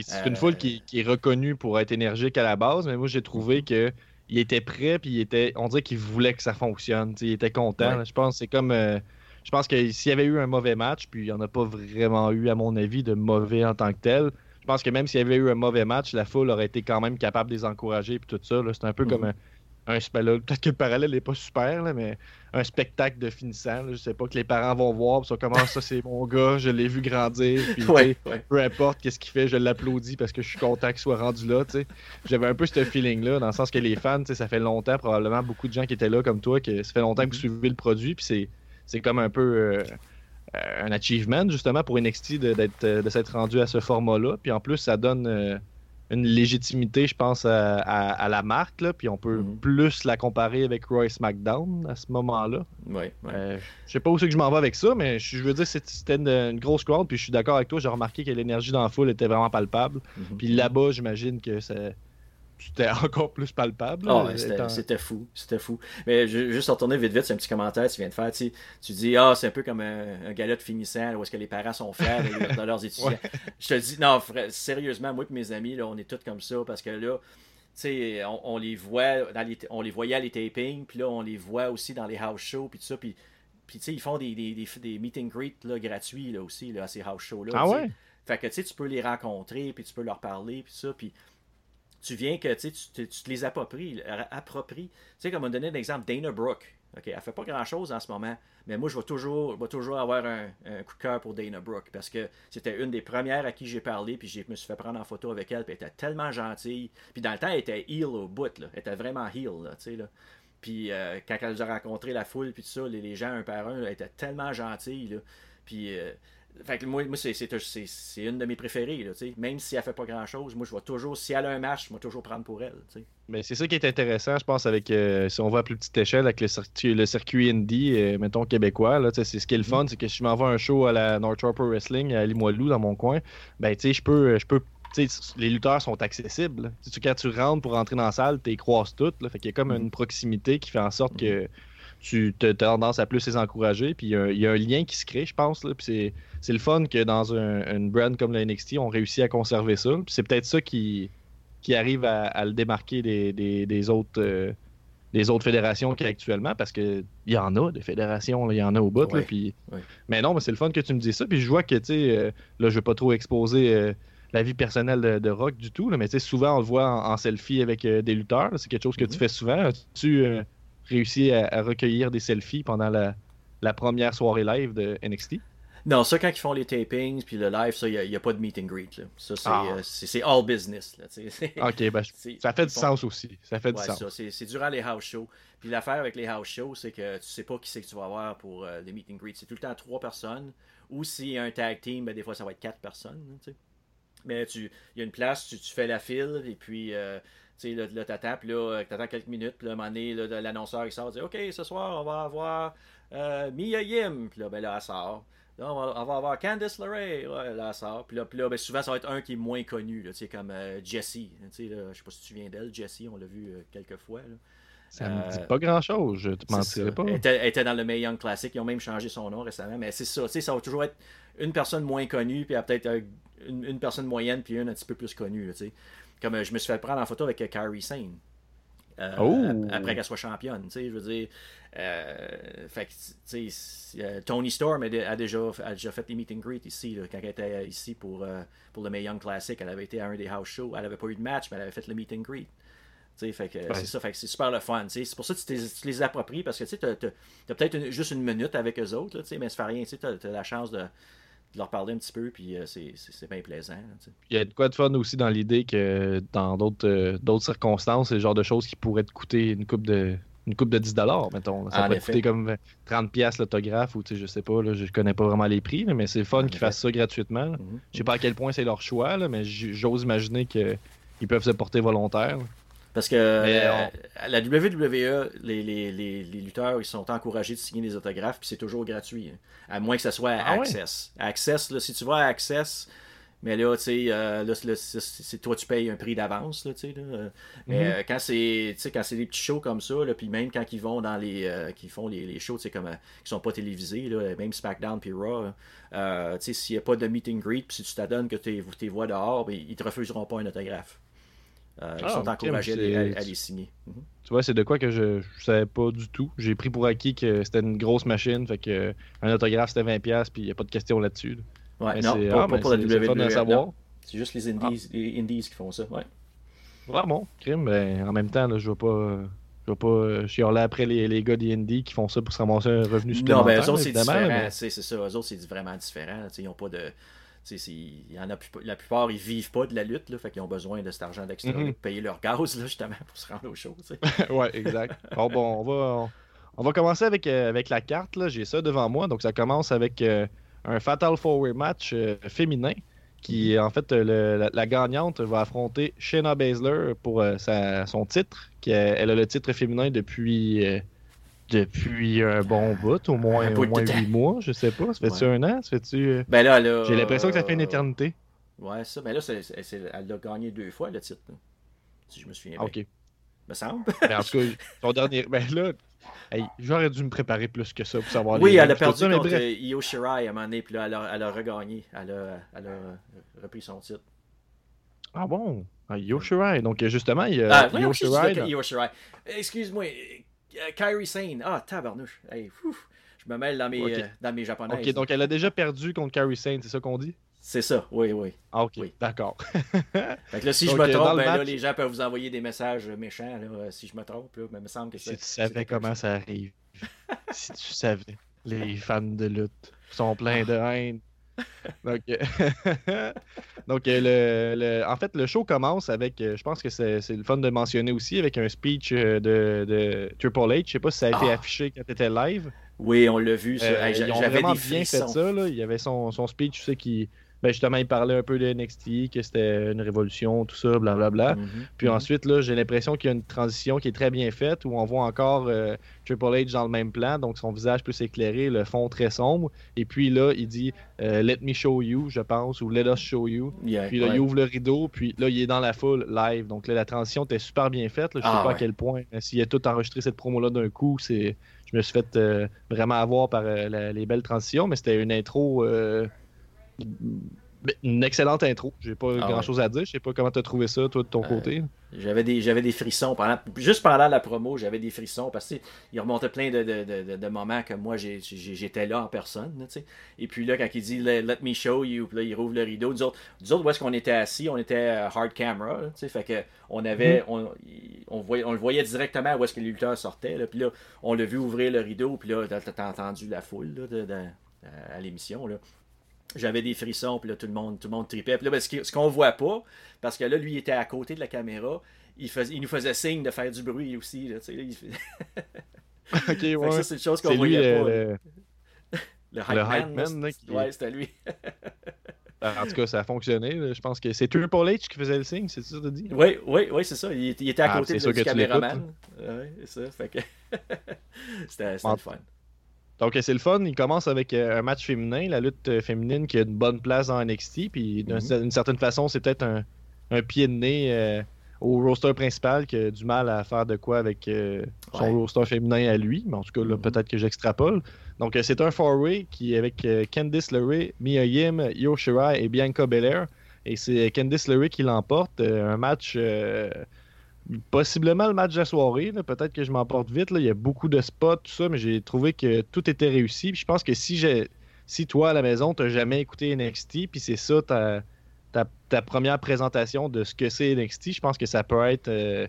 c'est une foule qui, est reconnue pour être énergique à la base, mais moi j'ai trouvé mhm. que il était prêt puis il était on dirait qu'il voulait que ça fonctionne il était content je pense c'est comme euh, je pense que s'il y avait eu un mauvais match puis il n'y en a pas vraiment eu à mon avis de mauvais en tant que tel je pense que même s'il y avait eu un mauvais match la foule aurait été quand même capable de les encourager puis tout ça c'est un peu comme mhm. un, un peut-être que le parallèle n'est pas super mais un spectacle de finissant. Je sais pas que les parents vont voir, ça comment ça c'est mon gars, je l'ai vu grandir, puis peu importe qu'est-ce qu'il fait, je l'applaudis parce que je suis content qu'il soit rendu là. J'avais un peu ce feeling-là, dans le sens que les fans, ça fait longtemps, probablement beaucoup de gens qui étaient là comme toi, que ça fait longtemps que vous mm-hmm. suivez le produit, puis c'est comme un peu euh, un achievement justement pour NXT de, de s'être rendu à ce format-là. Puis en plus, ça donne. Euh, une légitimité, je pense, à, la marque, là, puis on peut mhm. plus la comparer avec Roy SmackDown à ce moment-là. Oui. Euh, je sais pas où c'est que je m'en vais avec ça, mais je, veux dire, c'était une, grosse crowd, puis je suis d'accord avec toi, j'ai remarqué que l'énergie dans la foule était vraiment palpable. Mhm. Puis là-bas, j'imagine que ça c'était (laughs) encore plus palpable. Oh, c'était fou, c'était fou. Mais juste retourner vite vite, c'est un petit commentaire que tu viens de faire. Tu, dis, ah, c'est un peu comme un, un de finissant où est-ce que les parents sont fiers de, leurs étudiants. (laughs) Je te dis, non, sérieusement, moi et mes amis, là, on est tous comme ça parce que là, tu on, on, les voit, dans les, on les voyait à les tapings, puis là, on les voit aussi dans les house shows, puis tout ça, puis, tu ils font des, des, des, des meet and greet là, gratuits là, aussi là, à ces house shows-là. Ah ouais? Fait que tu sais, tu peux les rencontrer, puis tu peux leur parler, puis ça, puis tu viens que tu, tu te les appropries. appropries. Tu sais, comme on donnait l'exemple Dana Brooke. OK, elle fait pas grand-chose en ce moment, mais moi, je vais toujours, toujours avoir un, coup de cœur pour Dana Brooke parce que c'était une des premières à qui j'ai parlé, puis je me suis fait prendre en photo avec elle, puis elle était tellement gentille. Puis dans le temps, elle était heel au bout, là. Elle était vraiment heel, là, tu sais, là. Puis euh, quand elle nous a rencontré la foule, puis tout ça, les, gens un par un, elle était tellement gentille, là. Puis... Euh, fait que moi, moi c'est, une de mes préférées. Là, Même si elle fait pas grand chose, moi je vais toujours, si elle a un match, je vais toujours prendre pour elle. Mais c'est ça qui est intéressant, je pense, avec euh, si on va à plus petite échelle, avec le circuit, le circuit indie, euh, mettons québécois. Là, c'est ce qui est le fun, mm-hmm. c'est que si je m'envoie un show à la North Shore Pro Wrestling à Limoilou dans mon coin, ben je peux je peux les lutteurs sont accessibles. quand tu rentres pour rentrer dans la salle, tu les croises toutes. Là, fait qu'il y a comme mm-hmm. une proximité qui fait en sorte que mm-hmm tu as tendance à plus les encourager. Puis il y, a un lien qui se crée, je pense. Puis c'est le fun que dans un, une brand comme la NXT, on réussit à conserver ça. Puis c'est peut-être ça qui, qui arrive à, le démarquer des, des, autres. Euh, des autres fédérations qu'il y a actuellement, parce qu'il y en a des fédérations, il y en a au bout. puis... Mais non, mais c'est le fun que tu me dis ça. Puis je vois que, tu sais, euh, là, je vais pas trop exposer euh, la vie personnelle de, Rock du tout, là, mais tu sais, souvent, on le voit en, selfie avec des lutteurs. C'est quelque chose que tu mm-hmm. fais souvent. Tu réussi à, recueillir des selfies pendant la, première soirée live de NXT? Non, ça, quand ils font les tapings puis le live, ça, il n'y a, pas de meet and greet. Ça, ah. euh, c'est all business. (laughs) ok, ben, (laughs) ça fait du sens aussi. Ça fait du sens. C'est durant les house shows. Puis l'affaire avec les house shows, c'est que tu sais pas qui c'est que tu vas avoir pour euh, les meet and greet. C'est tout le temps trois personnes. Ou s'il y a un tag team, ben, des fois, ça va être quatre personnes. Mais il y a une place, tu, fais la file, et puis euh, tu sais, là, t'attends, puis là, euh, t'attends quelques minutes, puis là, à un moment donné, l'annonceur, il sort, il dit, OK, ce soir, on va avoir euh, Mia Yim, puis là, ben là, elle sort. Là, on va, avoir Candice LeRae, ouais, là, elle sort. Puis là, puis là ben, souvent, ça va être un qui est moins connu, là, comme euh, Jessie. Tu sais, je sais pas si tu viens d'elle, Jessie, on l'a vu quelques fois. Là. Ça me dit pas grand chose, je te mentirais pas. Elle était, elle était, dans le May Young Classic, ils ont même changé son nom récemment, mais c'est ça, tu sais, ça va toujours être une personne moins connue, puis peut-être une, une, personne moyenne, puis une un petit peu plus connue, tu sais. Comme euh, je me suis fait prendre en photo avec euh, Carrie Sane. Euh, oh! Après qu'elle soit championne, tu sais, je veux dire. fait que, Tony Storm a, déjà, a déjà fait des meet and greet ici, quand elle était ici pour, pour le May Young Classic. Elle avait été à un des house shows. Elle n'avait pas eu de match, mais elle avait fait le meet and greet. Fait que c'est ça, fait que c'est super le fun. C'est pour ça que tu, tu, les appropries parce que tu as, as peut-être juste une minute avec eux autres, là, mais ça fait rien. Tu as, la chance de, de leur parler un petit peu, puis euh, c'est bien plaisant. Il y a de quoi de fun aussi dans l'idée que dans d'autres euh, d'autres circonstances, c'est le genre de choses qui pourraient te coûter une coupe de une coupe de 10 mettons. Ça pourrait coûter comme 30 pièces l'autographe ou je sais pas, là, je connais pas vraiment les prix, mais c'est fun qu'ils fassent ça gratuitement. Je mhm. Je sais pas à quel point c'est leur choix, mais j'ose imaginer qu'ils peuvent se porter volontaires. Parce que euh, à la WWE, les, les, les, lutteurs ils sont encouragés de signer des autographes, puis c'est toujours gratuit. Hein. À moins que ce soit à ah Access. Access, là, si tu vas à Access, mais là, tu sais, euh, c'est toi, tu payes un prix d'avance, tu sais. Euh, mais mhm. quand c'est quand c'est des petits shows comme ça, puis même quand ils vont dans les. qui font les, les shows, tu sais, comme. qui sont pas télévisés, là, même SmackDown puis Raw, tu sais, s'il n'y a pas de meet and greet, puis si tu t'adonnes que tu les vois dehors, ben, ils te refuseront pas un autographe. Euh, ils ah, sont encouragés à, les signer. Mhm. Tu vois, c'est de quoi que je ne savais pas du tout. J'ai pris pour acquis que c'était une grosse machine, fait que un autographe c'était 20$, puis il n'y a pas de question là-dessus. Ouais, non, pas, ah, pour la WWE. C'est juste les indies, les indies qui font ça. Ouais. Vraiment, crime, ben, en même temps, là, je ne vais pas. Je vais pas chialer après les, les gars des indies qui font ça pour se ramasser un revenu supplémentaire. Non, ben eux autres, c'est différent. C'est ça. Eux autres, c'est vraiment différent. Ils n'ont pas de y en a, la plupart, ils vivent pas de la lutte, là, fait qu'ils ont besoin de cet argent d'extra mhm. pour payer leur gaz, là, justement, pour se rendre aux choses. (laughs) ouais, exact. bon, bon, on va, on, va commencer avec, euh, avec la carte. J'ai ça devant moi. Donc, ça commence avec euh, un Fatal Four Way match euh, féminin qui en fait la, gagnante va affronter Shayna Baszler pour son titre. Qui elle a le titre féminin depuis depuis un bon bout, au moins, au moins 8 mois, je sais pas. Ça fait-tu un an? Ça fait-tu... Ben là, J'ai l'impression que ça fait une éternité. Ouais, ça. Mais là, elle a gagné deux fois le titre. Si je me souviens bien. Ok. Me semble. Mais en tout cas, (laughs) ton dernier. Ben là, j'aurais dû me préparer plus que ça pour savoir. Oui, elle a perdu contre Io Shirai à un moment donné, puis là, elle a, elle a regagné. Elle a, elle a repris son titre. Ah bon? Ah, Io Shirai. Donc, justement, il y a ah, Io Shirai. Io Shirai. Excuse-moi, Kairi Sane. Ah, tabarnouche. Hey, je me mêle dans mes, euh, dans mes japonais. Ok, donc elle a déjà perdu contre Kairi Sane, c'est ça qu'on dit? C'est ça, oui, oui. Ah, ok, d'accord. (laughs) fait que là, si je me trompe, ben, là, les gens peuvent vous envoyer des messages méchants là, euh, si je me trompe. Là, mais il me semble que Si tu savais comment ça arrive. si tu savais. Les fans de lutte sont pleins de (laughs) haine. (laughs) Donc, Donc le, le, en fait, le show commence avec, euh, je pense que c'est le fun de mentionner aussi, avec un speech euh, de, de Triple H. Je sais pas si ça a été ah. affiché quand tu étais live. Oui, on l'a vu. Euh, ils ont vraiment bien fait ça. Là. Il y avait son, son speech, tu sais, qui, ben justement, il parlait un peu de NXT, que c'était une révolution, tout ça, blablabla. Mhm. Puis mhm. ensuite, là, j'ai l'impression qu'il y a une transition qui est très bien faite, où on voit encore euh, Triple H dans le même plan, donc son visage peut s'éclairer, le fond très sombre. Et puis là, il dit euh, Let me show you, je pense, ou Let us show you. puis là, il ouvre le rideau, puis là, il est dans la foule live. Donc là, la transition était super bien faite. Je sais ah, pas à quel point, s'il a tout enregistré cette promo-là d'un coup, c'est je me suis fait euh, vraiment avoir par les belles transitions, mais c'était une intro une excellente intro. J'ai pas ah grand chose à dire. Je sais pas comment tu as trouvé ça, toi, de ton euh, côté. J'avais des, j'avais des frissons. Pendant, juste pendant la promo, j'avais des frissons parce qu'il remontait plein de, de, de, moments que moi, j'étais là en personne. Et puis là, quand il dit let, me show you, là, il rouvre le rideau. Nous autres, nous autres où est-ce qu'on était assis? On était hard camera. fait que on, avait, mm-hmm. on, on, voyait, on le voyait directement où est-ce que les lutteurs sortaient. Là, puis là, on l'a vu ouvrir le rideau. Puis là, t'as entendu la foule là, à l'émission. Là j'avais des frissons, puis là, tout le monde, tout le monde tripait. Puis là, ben, ce qu'on voit pas, parce que là, lui, il était à côté de la caméra, il, il nous faisait signe de faire du bruit aussi. Là, il (laughs) ouais. Ça, c'est une chose qu'on voyait pas. Le, le (laughs) hype, man. Ouais, c'était lui. (laughs) en tout cas, ça a fonctionné. Je pense que c'est Triple H qui faisait le signe, c'est ça que tu dis? Oui, oui, oui, c'est ça. Il, était à ah, côté de, du caméraman. Ouais, c'est ça. Fait que c'était le fun. Donc c'est le fun, il commence avec euh, un match féminin, la lutte euh, féminine qui a une bonne place dans NXT, puis d'une mhm. certaine façon c'est peut-être un, pied de nez euh, au roster principal qui a du mal à faire de quoi avec son roster féminin à lui, mais en tout cas là mhm. peut-être que j'extrapole. Donc c'est un four-way qui est avec Candice LeRae, Mia Yim, Io Shirai et Bianca Belair, et c'est Candice LeRae qui l'emporte, un match possiblement le match de la soirée. Peut-être que je m'emporte vite. Il y a beaucoup de spots, tout ça, mais j'ai trouvé que tout était réussi. je pense que si j'ai si toi à la maison, tu n'as jamais écouté NXT, puis c'est ça ta, ta, première présentation de ce que c'est NXT, je pense que ça peut être euh,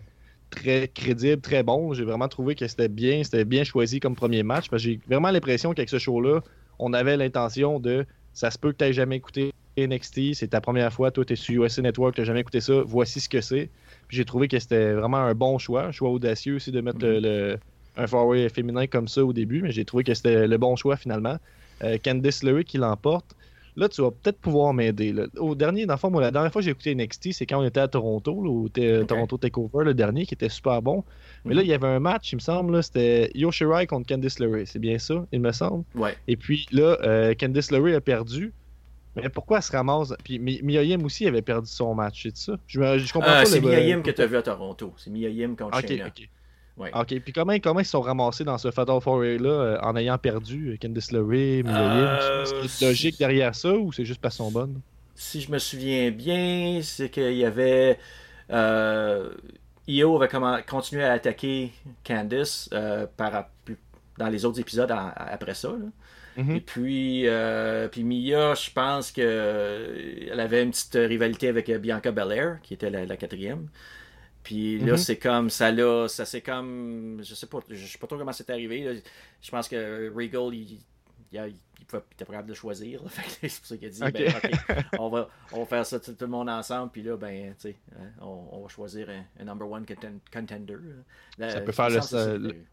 très crédible, très bon. J'ai vraiment trouvé que c'était bien, c'était bien choisi comme premier match. j'ai vraiment l'impression qu'avec ce show-là, on avait l'intention de ça se peut que tu n'aies jamais écouté NXT, c'est ta première fois, toi tu es sur USA Network, tu n'as jamais écouté ça, voici ce que c'est j'ai trouvé que c'était vraiment un bon choix, un choix audacieux aussi de mettre le, un forward féminin comme ça au début, mais j'ai trouvé que c'était le bon choix finalement. Euh, Candice LeRae qui l'emporte. Là, tu vas peut-être pouvoir m'aider. Au dernier, dans le fond, moi, la dernière fois que j'ai écouté NXT, c'est quand on était à Toronto, au Toronto Takeover, le dernier, qui était super bon. Mais là, mhm. il y avait un match, il me semble, c'était Yoshirai contre Candice LeRae. C'est bien ça, il me semble. Ouais. Et puis là, euh, Candice LeRae a perdu. Mais pourquoi elle se ramasse Puis Miyayim aussi avait perdu son match, c'est ça? Je, je comprends euh, pas. C'est Miyayim que tu as vu à Toronto. C'est Miyayim contre Ok, ok. Ouais. Ok, puis comment, comment ils se sont ramassés dans ce Fatal 4 là euh, en ayant perdu euh, Candice LeRae, Miyayim euh... C'est logique derrière ça ou c'est juste pas son bonne Si je me souviens bien, c'est qu'il y avait. Euh, Io avait continué à attaquer Candice par, dans les autres épisodes après ça. Là. Mhm. Et puis, euh, puis Mia, je pense qu'elle euh, avait une petite rivalité avec euh, Bianca Belair, qui était la, quatrième. Puis là, mhm. c'est comme ça là, ça c'est comme, je sais pas, je sais pas trop comment c'est arrivé. Je pense que Regal, il, il, était capable de choisir. (laughs) c'est pour ça qu'il a dit, ben, on, va, on va faire ça tout, le monde ensemble, puis là, ben, tu sais, hein, on, va choisir un, number one contender. ça peut faire le,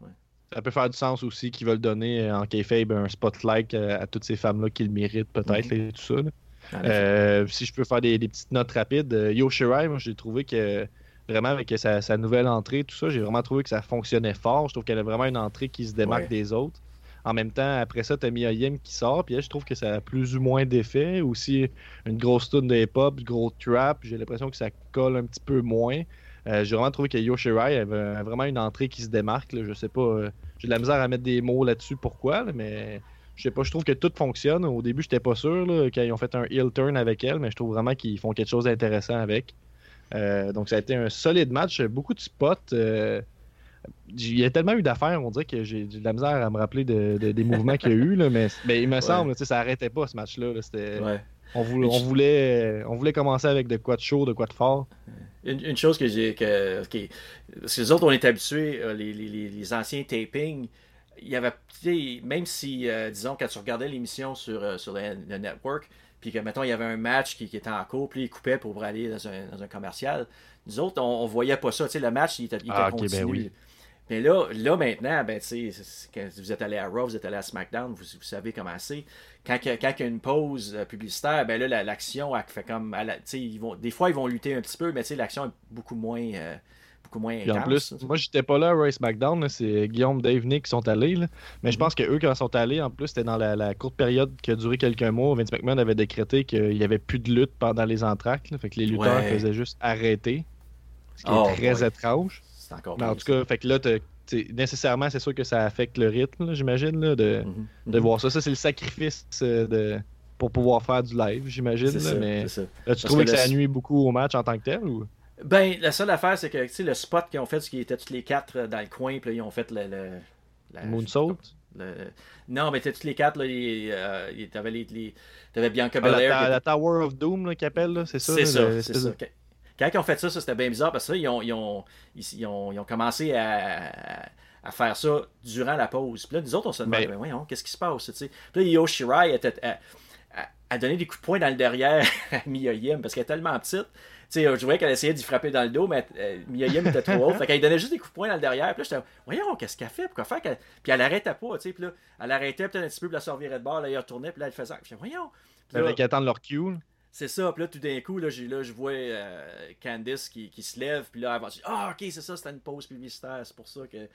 ça peut faire du sens aussi qu'ils veulent donner euh, en kayfabe un spotlight euh, à toutes ces femmes-là qui le méritent peut-être mhm. et tout ça. si je peux faire des, petites notes rapides, Yo Shirai, moi j'ai trouvé que vraiment avec sa, nouvelle entrée, tout ça, j'ai vraiment trouvé que ça fonctionnait fort. Je trouve qu'elle a vraiment une entrée qui se démarque des autres. En même temps, après ça, t'as Mia Yim qui sort, puis je trouve que ça a plus ou moins d'effet. Aussi, une grosse tune de hip-hop, gros trap, j'ai l'impression que ça colle un petit peu moins. Euh, j'ai vraiment trouvé que Yoshirai avait vraiment une entrée qui se démarque. Je sais pas, euh, j'ai de la misère à mettre des mots là-dessus pourquoi, mais je sais pas, je trouve que tout fonctionne. Au début, j'étais pas sûr quand ils ont fait un heel turn avec elle, mais je trouve vraiment qu'ils font quelque chose d'intéressant avec. Euh, donc ça a été un solide match, beaucoup de spots il y a tellement eu d'affaires, on dirait que j'ai de la misère à me rappeler des mouvements qu'il y a eu, là, mais, il me semble, que ça arrêtait pas ce match-là. on, voulait, on, voulait, on voulait commencer avec de quoi de chaud, de quoi de fort. Une, chose que j'ai. Que, parce que les autres, on est habitués, euh, les, anciens tapings, il y avait. Même si, euh, disons, quand tu regardais l'émission sur, euh, sur le, network, puis que, mettons, il y avait un match qui, était en cours, puis il coupait pour aller dans un, dans un commercial, nous autres, on, voyait pas ça. le match, il était, il ah, ben continu. Mais là, là maintenant, ben, quand vous êtes allé à Raw, vous êtes allé à SmackDown, vous, savez comment c'est. Quand, quand, il y a une pause euh, publicitaire, ben là, l'action, fait comme. ils vont, des fois, ils vont lutter un petit peu, mais l'action est beaucoup moins. Euh, beaucoup moins intense, en plus, moi, j'étais pas là à Raw SmackDown, c'est Guillaume, Dave, Nick qui sont allés. Mais je mhm. pense que eux, quand ils sont allés, en plus, c'était dans la, courte période qui a duré quelques mois. Vince McMahon avait décrété qu'il n'y avait plus de lutte pendant les entractes. fait que les lutteurs faisaient juste arrêter. Ce qui est oh, très étrange. C'est encore Mais en tout cas, fait que là, nécessairement, c'est sûr que ça affecte le rythme, j'imagine, de, de mhm. voir ça. Ça, c'est le sacrifice euh, de, pour pouvoir faire du live, j'imagine. Mais tu trouves que, ça nuit beaucoup au match en tant que tel ou? Ben, la seule affaire, c'est que le spot qu'ils ont fait, c'est qu'ils étaient tous les quatre euh, dans le coin, puis ils ont fait le. le la, Moonsault? Non, mais tous les quatre, là, il, euh, t'avais les, les... Bianca ah, Belair. La, la, Tower of Doom qu'ils appellent, c'est ça? C'est ça, c'est ça. Quand ils ont fait ça, ça c'était bien bizarre parce que ils ont, ils ont, ils ont, ils ont commencé à, à, faire ça durant la pause. Puis là, nous autres, on se demandait, ben, voyons, qu'est-ce qui se passe? Puis là, Yo Shirai était, a, donné des coups de poing dans le derrière (laughs) à Miyoyim parce qu'elle est tellement petite. sais, je voyais qu'elle essayait d'y frapper dans le dos, mais euh, Miyoyim était trop haut. fait qu'elle donnait juste des coups de poing dans le derrière. Puis là, j'étais, voyons, qu'est-ce qu'elle fait? Pourquoi faire? Puis elle arrêtait pas, tu sais? Puis là, elle arrêtait peut-être un petit peu, puis la servirait de bord, là, elle retournait, puis là, elle faisait. Puis voyons. Avec attendre leur cue. C'est ça, puis là, tout d'un coup, là, là, je vois euh, Candice qui, qui, se lève, puis là, elle va dire Ah, ok, c'est ça, c'était une pause publicitaire, c'est pour ça que.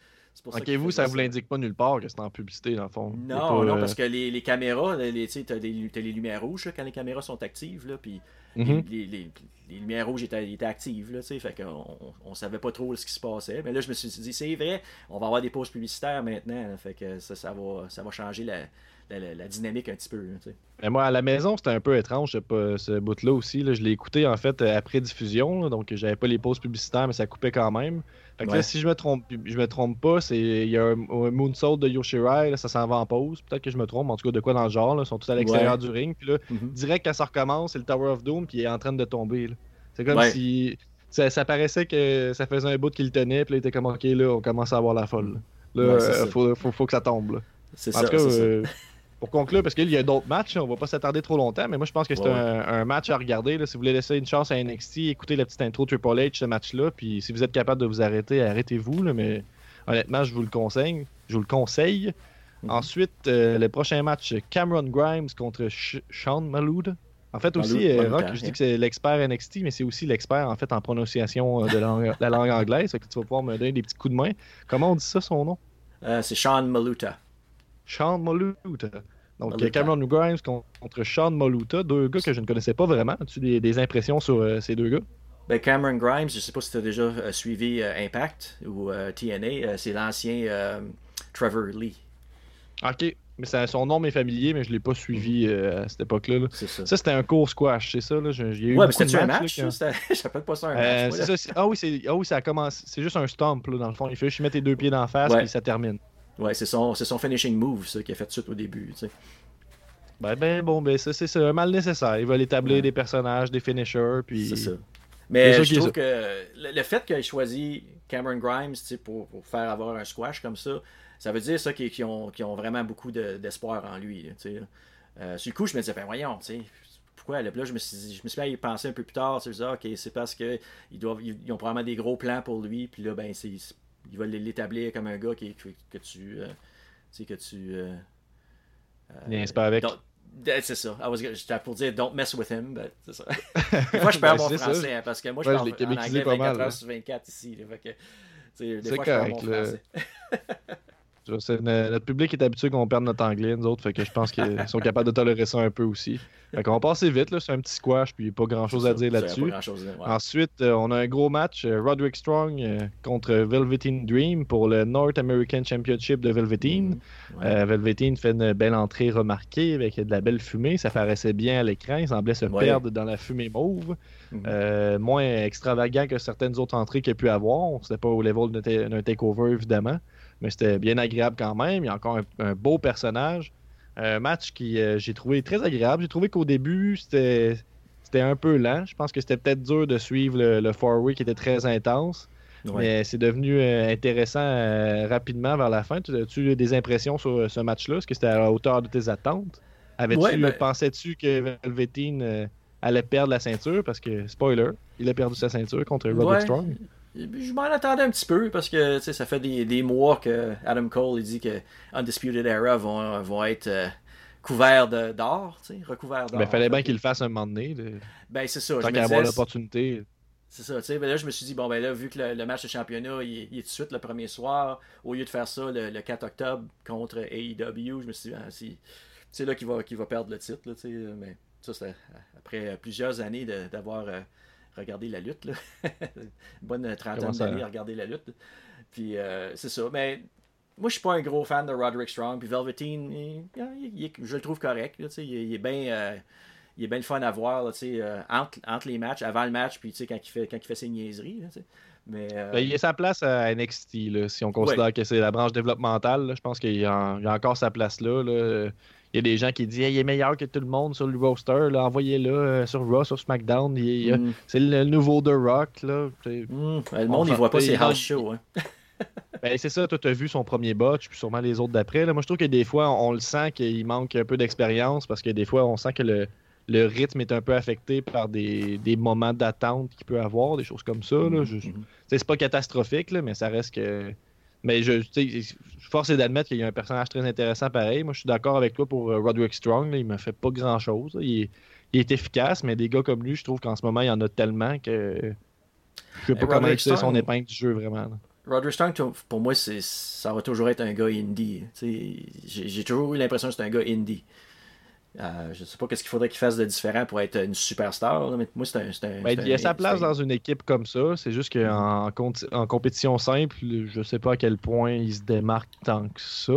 Pour ok, vous, ça, vous l'indique pas nulle part que c'est en publicité, dans le fond. Non, non, euh, parce que les, les caméras, les, tu as, as, les lumières rouges quand les caméras sont actives, là, puis mhm. les, les, les, lumières rouges étaient, étaient actives, là, tu sais, fait qu'on on savait pas trop ce qui se passait. Mais là, je me suis dit, c'est vrai, on va avoir des pauses publicitaires maintenant, fait que ça, ça, va, ça va changer la la, dynamique un petit peu. Mais moi, à la maison, c'était un peu étrange ce bout-là aussi. Je l'ai écouté en fait après diffusion, donc j'avais pas les pauses publicitaires, mais ça coupait quand même. si je me trompe, je me trompe pas, c'est il y a un, moonsault de Yoshirai, ça s'en va en pause. Peut-être que je me trompe, en tout cas de quoi dans le genre. ils sont tous à l'extérieur du ring. Puis là, mm-hmm. direct quand ça recommence, c'est le Tower of Doom qui est en train de tomber. C'est comme si ça, paraissait que ça faisait un bout qu'il tenait, puis là, il était comme ok là, on commence à avoir la folle. Là, euh, faut, faut, que ça tombe. C'est ça. Euh, (laughs) pour conclure, parce qu'il y a d'autres matchs, on va pas s'attarder trop longtemps, mais moi je pense que c'est un, match à regarder. Si vous voulez laisser une chance à NXT, écoutez la petite intro Triple H, ce match-là, puis si vous êtes capable de vous arrêter, arrêtez-vous, mais honnêtement, je vous le conseille. Je vous le conseille. Mhm. Ensuite, euh, le prochain match, Cameron Grimes contre Sean Maloud. En fait, aussi, euh, Rock, je dis que c'est l'expert NXT, mais c'est aussi l'expert en fait en prononciation euh, de (laughs) la langue, anglaise. tu vas pouvoir me donner des petits coups de main. Comment on dit ça, son nom? C'est Sean Maluta. Sean Maluta. Donc, Cameron Grimes contre Sean Maluta, deux gars que je ne connaissais pas vraiment. As-tu des, des, impressions sur euh, ces deux gars? Ben, Cameron Grimes, je ne sais pas si tu as déjà euh, suivi euh, Impact ou TNA, c'est l'ancien Trevor Lee. Ok, mais son nom m'est familier, mais je ne l'ai pas suivi mhm. à cette époque-là. Ça, ça c'était un court squash, c'est ça? Là? ouais, mais c'était un (laughs) match? Je pas ça un match. Ça, ah, oui, ah oui, ça a commencé. C'est juste un stomp, là, dans le fond. Il fait juste mettre tes deux pieds dans la face, et ça termine. Ouais, c'est son, son finishing move, ça, qu'il a fait tout de suite au début, tu sais. Ben, ben, bon, ben, ça, c'est un mal nécessaire. Il va établir des personnages, des finishers, puis. C'est ça. Mais je trouve que le, fait qu'il ait choisi Cameron Grimes pour, pour, faire avoir un squash comme ça, ça veut dire ça qu'ils ont, ont, vraiment beaucoup d'espoir en lui. Euh, sur le coup, je me disais, ben voyons, tu sais, pourquoi là, je me suis je me suis mis à y penser un peu plus tard. C'est ok, c'est parce qu'ils doivent ils ont probablement des gros plans pour lui, puis là, ben, c'est il va l'établir comme un gars qui, que, tu. Euh, tu sais, que tu. Euh, euh pas avec. C'est ça. J'étais pour dire don't mess with him, mais c'est ça. (laughs) moi, je perds mon français hein, parce que moi, je parle en anglais 24 mal, heures sur 24 ici. des fois, correct, je perds mon français. (laughs) notre public est habitué qu'on perde notre anglais, nous autres, fait que je pense qu'ils (laughs) sont capables de tolérer ça un peu aussi. Fait qu'on va passer vite, là, c'est un petit squash, puis pas grand chose à dire là-dessus. Ensuite, euh, on a un gros match, euh, Roderick Strong euh, contre Velveteen Dream pour le North American Championship de Velveteen. Mm-hmm. Velveteen fait une belle entrée remarquée avec de la belle fumée, ça paraissait bien à l'écran, il semblait se perdre dans la fumée mauve. Mm-hmm. moins extravagant que certaines autres entrées qu'il a pu avoir, c'était pas au level d'un takeover évidemment mais c'était bien agréable quand même. Il y a encore un, beau personnage. Un match qui euh, j'ai trouvé très agréable. J'ai trouvé qu'au début, c'était un peu lent. Je pense que c'était peut-être dur de suivre le, le four qui était très intense. Mais c'est devenu euh, intéressant euh, rapidement vers la fin. As-tu des impressions sur ce match-là? Est-ce que c'était à la hauteur de tes attentes? Avais-tu ben pensais-tu que Velveteen allait perdre la ceinture? Parce que, spoiler, il a perdu sa ceinture contre Roderick Strong. Je m'en attendais un petit peu parce que ça fait des, mois que Adam Cole il dit que Undisputed Era vont, vont être euh, couverts d'or, recouverts d'or. Mais fallait bien qu'il le fasse un moment donné. Ben c'est ça. Tant qu'à avoir l'opportunité. C'est ça, tu sais. Ben là, je me suis dit, bon, ben là, vu que le, match de championnat, il, est tout de suite le premier soir, au lieu de faire ça le, 4 octobre contre AEW, je me suis dit, ah, c'est là qu'il va, va perdre le titre, tu sais. Mais ça, c'était après plusieurs années d'avoir. Regarder la lutte. Là. (laughs) bonne trentaine d'années à regarder la lutte. Puis euh, c'est ça. Mais moi, je suis pas un gros fan de Roderick Strong. Puis Velveteen, je le trouve correct. il, est bien. Euh, il est bien le fun à voir euh, entre, entre, les matchs, avant le match, puis quand il, fait, quand il fait ses niaiseries. mais, ben, il a sa place à NXT, si on considère que c'est la branche développementale. je pense qu'il a, a, encore sa place là. là y a des gens qui disent il est meilleur que tout le monde sur le roster, envoyez-le euh, sur Raw, sur SmackDown. Mm. C'est le nouveau The Rock. Là. Mm. Le monde, il voit pas ses house shows. Hein. (laughs) ben, c'est ça, toi, tu as vu son premier botch, puis sûrement les autres d'après. Moi, je trouve que des fois, on, le sent qu'il manque un peu d'expérience parce que des fois, on sent que le, le rythme est un peu affecté par des, des moments d'attente qu'il peut avoir, des choses comme ça. Là. Mm-hmm. C'est pas catastrophique, là, mais ça reste que mais je, force est d'admettre qu'il y a un personnage très intéressant pareil. Moi, je suis d'accord avec toi pour euh, Roderick Strong. il ne fait pas grand-chose. Il, est efficace, mais des gars comme lui, je trouve qu'en ce moment, il y en a tellement que je ne sais pas comment utiliser son épingle du jeu vraiment. Roderick Strong, pour moi, ça va toujours être un gars indie. J'ai toujours eu l'impression que c'est un gars indie. Euh, je sais pas qu'est-ce qu'il faudrait qu'il fasse de différent pour être une superstar, mais moi, c'est un. Ben, il y a sa place dans une équipe comme ça. C'est juste qu'en en compétition simple, je sais pas à quel point il se démarque tant que ça.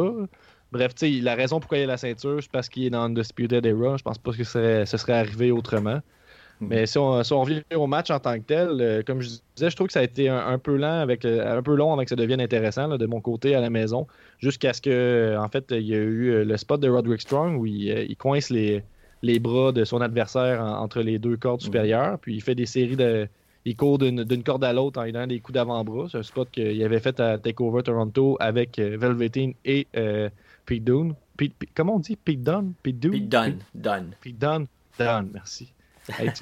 Bref, la raison pourquoi il a la ceinture, c'est parce qu'il est dans Undisputed Era. Je pense pas que ce serait arrivé autrement. Mais si on, revient au match en tant que tel, euh, comme je disais, je trouve que ça a été un, peu lent avec euh, un peu long avant que ça devienne intéressant de mon côté à la maison. Jusqu'à ce que en fait il y a eu euh, le spot de Roderick Strong où il, coince les, les, bras de son adversaire entre les deux cordes mm. supérieures, puis il fait des séries de. Il court d'une corde à l'autre en ayant des coups d'avant-bras. C'est un spot qu'il avait fait à Takeover Toronto avec Velveteen et Pete Dunne. comment on dit? Pete Dunne? Pete Dunne Pete Dunne. Dunne. Pete Dunne. Dunne, merci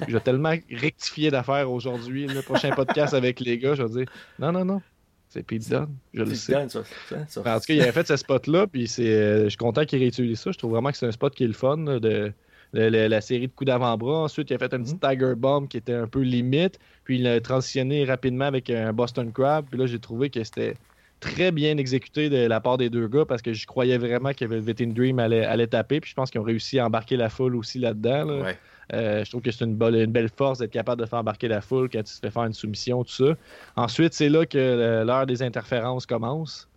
je vais tellement rectifier d'affaires aujourd'hui. Le prochain podcast avec les gars, je vais dire non, non, non. C'est Pete Dunne, je le sais. ça, En tout cas, il avait fait ce spot-là, puis euh, je suis content qu'il réutilise ça. Je trouve vraiment que c'est un spot qui est le fun de, la série de coups d'avant-bras. Ensuite, il a fait un petit mm-hmm. Tiger Bomb qui était un peu limite, puis il a transitionné rapidement avec un Boston Crab. Puis là, j'ai trouvé que c'était très bien exécuté de la part des deux gars parce que je croyais vraiment que Velveteen Dream allait, allait taper. Puis je pense qu'ils ont réussi à embarquer la foule aussi là-dedans. Là. Euh, je trouve que c'est une, belle force d'être capable de faire embarquer la foule quand tu te fais faire une soumission, tout ça. Ensuite, c'est là que euh, l'heure des interférences commence.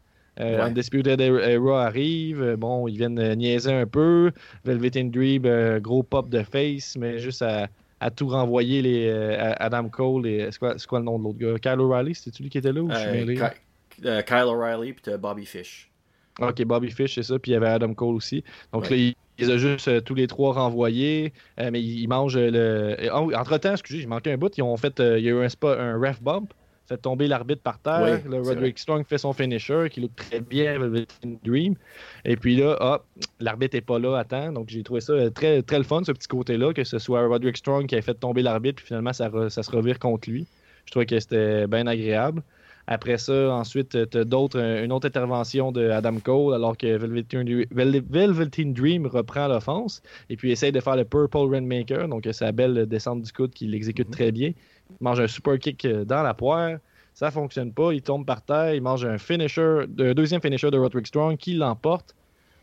Euh, Undisputed Era arrive. Bon, ils viennent niaiser un peu. Velvet Dream, gros pop de face, mais juste à, tout renvoyer les, Adam Cole et. C'est quoi, le nom de l'autre gars? Kyle O'Reilly, c'était-tu lui qui était là ou Kyle O'Reilly puis Bobby Fish. Ok, Bobby Fish, c'est ça. Puis il y avait Adam Cole aussi. Donc là, il ils ont juste euh, tous les trois renvoyés, euh, mais ils, mangent le. Oh, entre-temps, excusez, j'ai manqué un bout. Ils ont fait. Euh, il y a eu un, spot, un ref bump, fait tomber l'arbitre par terre. le Roderick Strong fait son finisher, qui look très bien avec Dream. Et puis là, hop, l'arbitre n'est pas là à temps. Donc j'ai trouvé ça très, très le fun, ce petit côté-là, que ce soit Roderick Strong qui a fait tomber l'arbitre, puis finalement ça, ça se revire contre lui. Je trouvais que c'était bien agréable. Après ça, ensuite, tu as d'autres, une autre intervention de Adam Cole alors que Velveteen Dream reprend l'offense et puis essaye de faire le Purple Rainmaker, donc sa belle descente du coude qu'il exécute mhm. très bien. Il mange un super kick dans la poire. Ça fonctionne pas. Il tombe par terre. Il mange un finisher, un deuxième finisher de Roderick Strong qui l'emporte.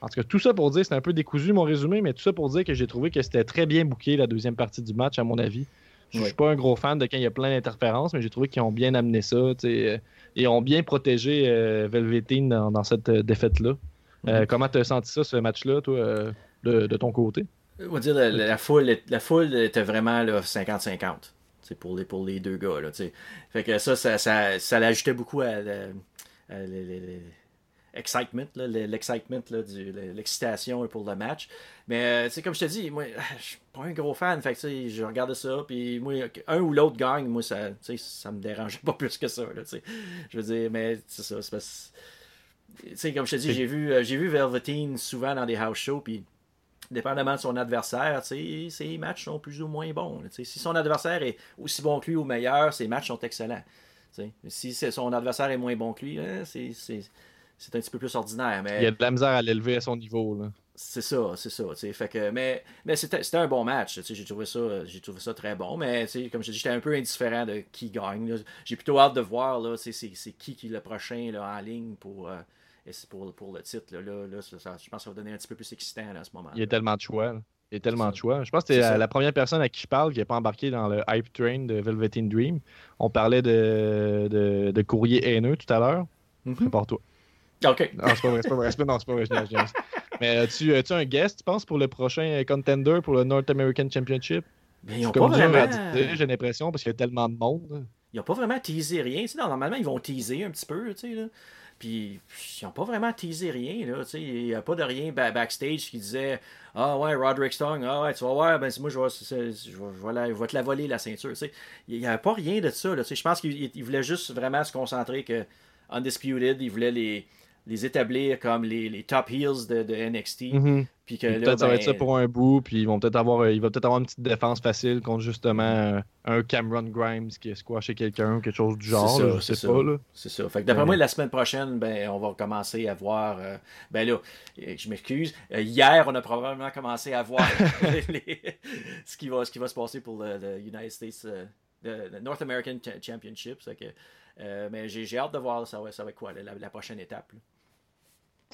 En tout cas, tout ça pour dire, c'est un peu décousu mon résumé, mais tout ça pour dire que j'ai trouvé que c'était très bien bouqué la deuxième partie du match, à mon avis. Je suis pas un gros fan de quand il y a plein d'interférences, mais j'ai trouvé qu'ils ont bien amené ça. et euh, ont bien protégé euh, Velveteen dans, cette euh, défaite-là. Mhm. comment tu as senti ça, ce match-là, toi, de, ton côté? On va dire la, foule, la foule était vraiment 50-50 pour les, pour les deux gars. Là, fait que ça, ça, ça, l'ajoutait beaucoup à, l'excitement, l'excitement, l'excitation pour le match. Mais c'est comme je te dis, moi, (laughs) je suis pas un gros fan. Fait que, je regardais ça, puis moi, un ou l'autre gagne, moi, ça, ça me dérangeait (laughs) pas plus que ça. Là, je veux dire, mais c'est ça. C'est comme je te dis, j'ai vu, j'ai vu Velveteen souvent dans des house shows, puis dépendamment de son adversaire, ses matchs sont plus ou moins bons. si son adversaire est aussi bon que lui ou meilleur, ses matchs sont excellents. Si son adversaire est moins bon que lui, hein, c'est un petit peu plus ordinaire. Mais... Il y a de la misère à l'élever à son niveau. C'est ça, c'est ça. Fait que, mais mais c'était un bon match. J'ai trouvé, ça, trouvé ça très bon. Mais comme je dis, j'étais un peu indifférent de qui gagne. J'ai plutôt hâte de voir c'est qui qui est le prochain là, en ligne pour. Euh, c'est pour, pour le titre. Là, là, ça, je pense que ça va donner un petit peu plus excitant à ce moment. Il y a tellement de choix. Il y a tellement de choix. Je pense que c'est la, première personne à qui je parle qui n'est pas embarqué dans le hype train de Velveteen Dream. On parlait de, de, de courrier haineux tout à l'heure. Mm -hmm. Prépare-toi. OK. Non, c'est pas vrai, c'est pas vrai. Non, c'est pas vrai. Mais as-tu, as un guest, tu penses, pour le prochain contender pour le North American Championship? Mais ils ont pas vraiment... J'ai l'impression, parce qu'il y a tellement de monde. Ils n'ont pas vraiment teasé rien. Tu sais, normalement, ils vont teaser un petit peu. Tu sais, là. Puis ils n'ont pas vraiment teasé rien. Là, il n'y a pas de rien backstage qui disait Ah ouais, Roderick Strong, ah ouais, tu vas voir, ben, moi je vais, je, vais, je, te la voler la ceinture. Il n'y avait pas rien de ça. Là, je pense qu'il voulait juste vraiment se concentrer que Undisputed, il voulait les les établir comme les, les top heels de, de NXT. Mhm. Puis que peut-être ça va être ça ben, pour un bout, puis ils vont peut-être avoir, euh, il va peut-être avoir une petite défense facile contre justement euh, un Cameron Grimes qui a squashé quelqu'un ou quelque chose du genre. C'est ça, je sais pas. C'est ça. Fait que d'après moi, la semaine prochaine, ben, on va commencer à voir. Euh, ben là, je m'excuse. hier, on a probablement commencé à voir (laughs) (laughs) ce, qui va, ce qui va se passer pour le, United States, le North American Championship. Que, mais j'ai hâte de voir ça va, ça va être quoi la, prochaine étape.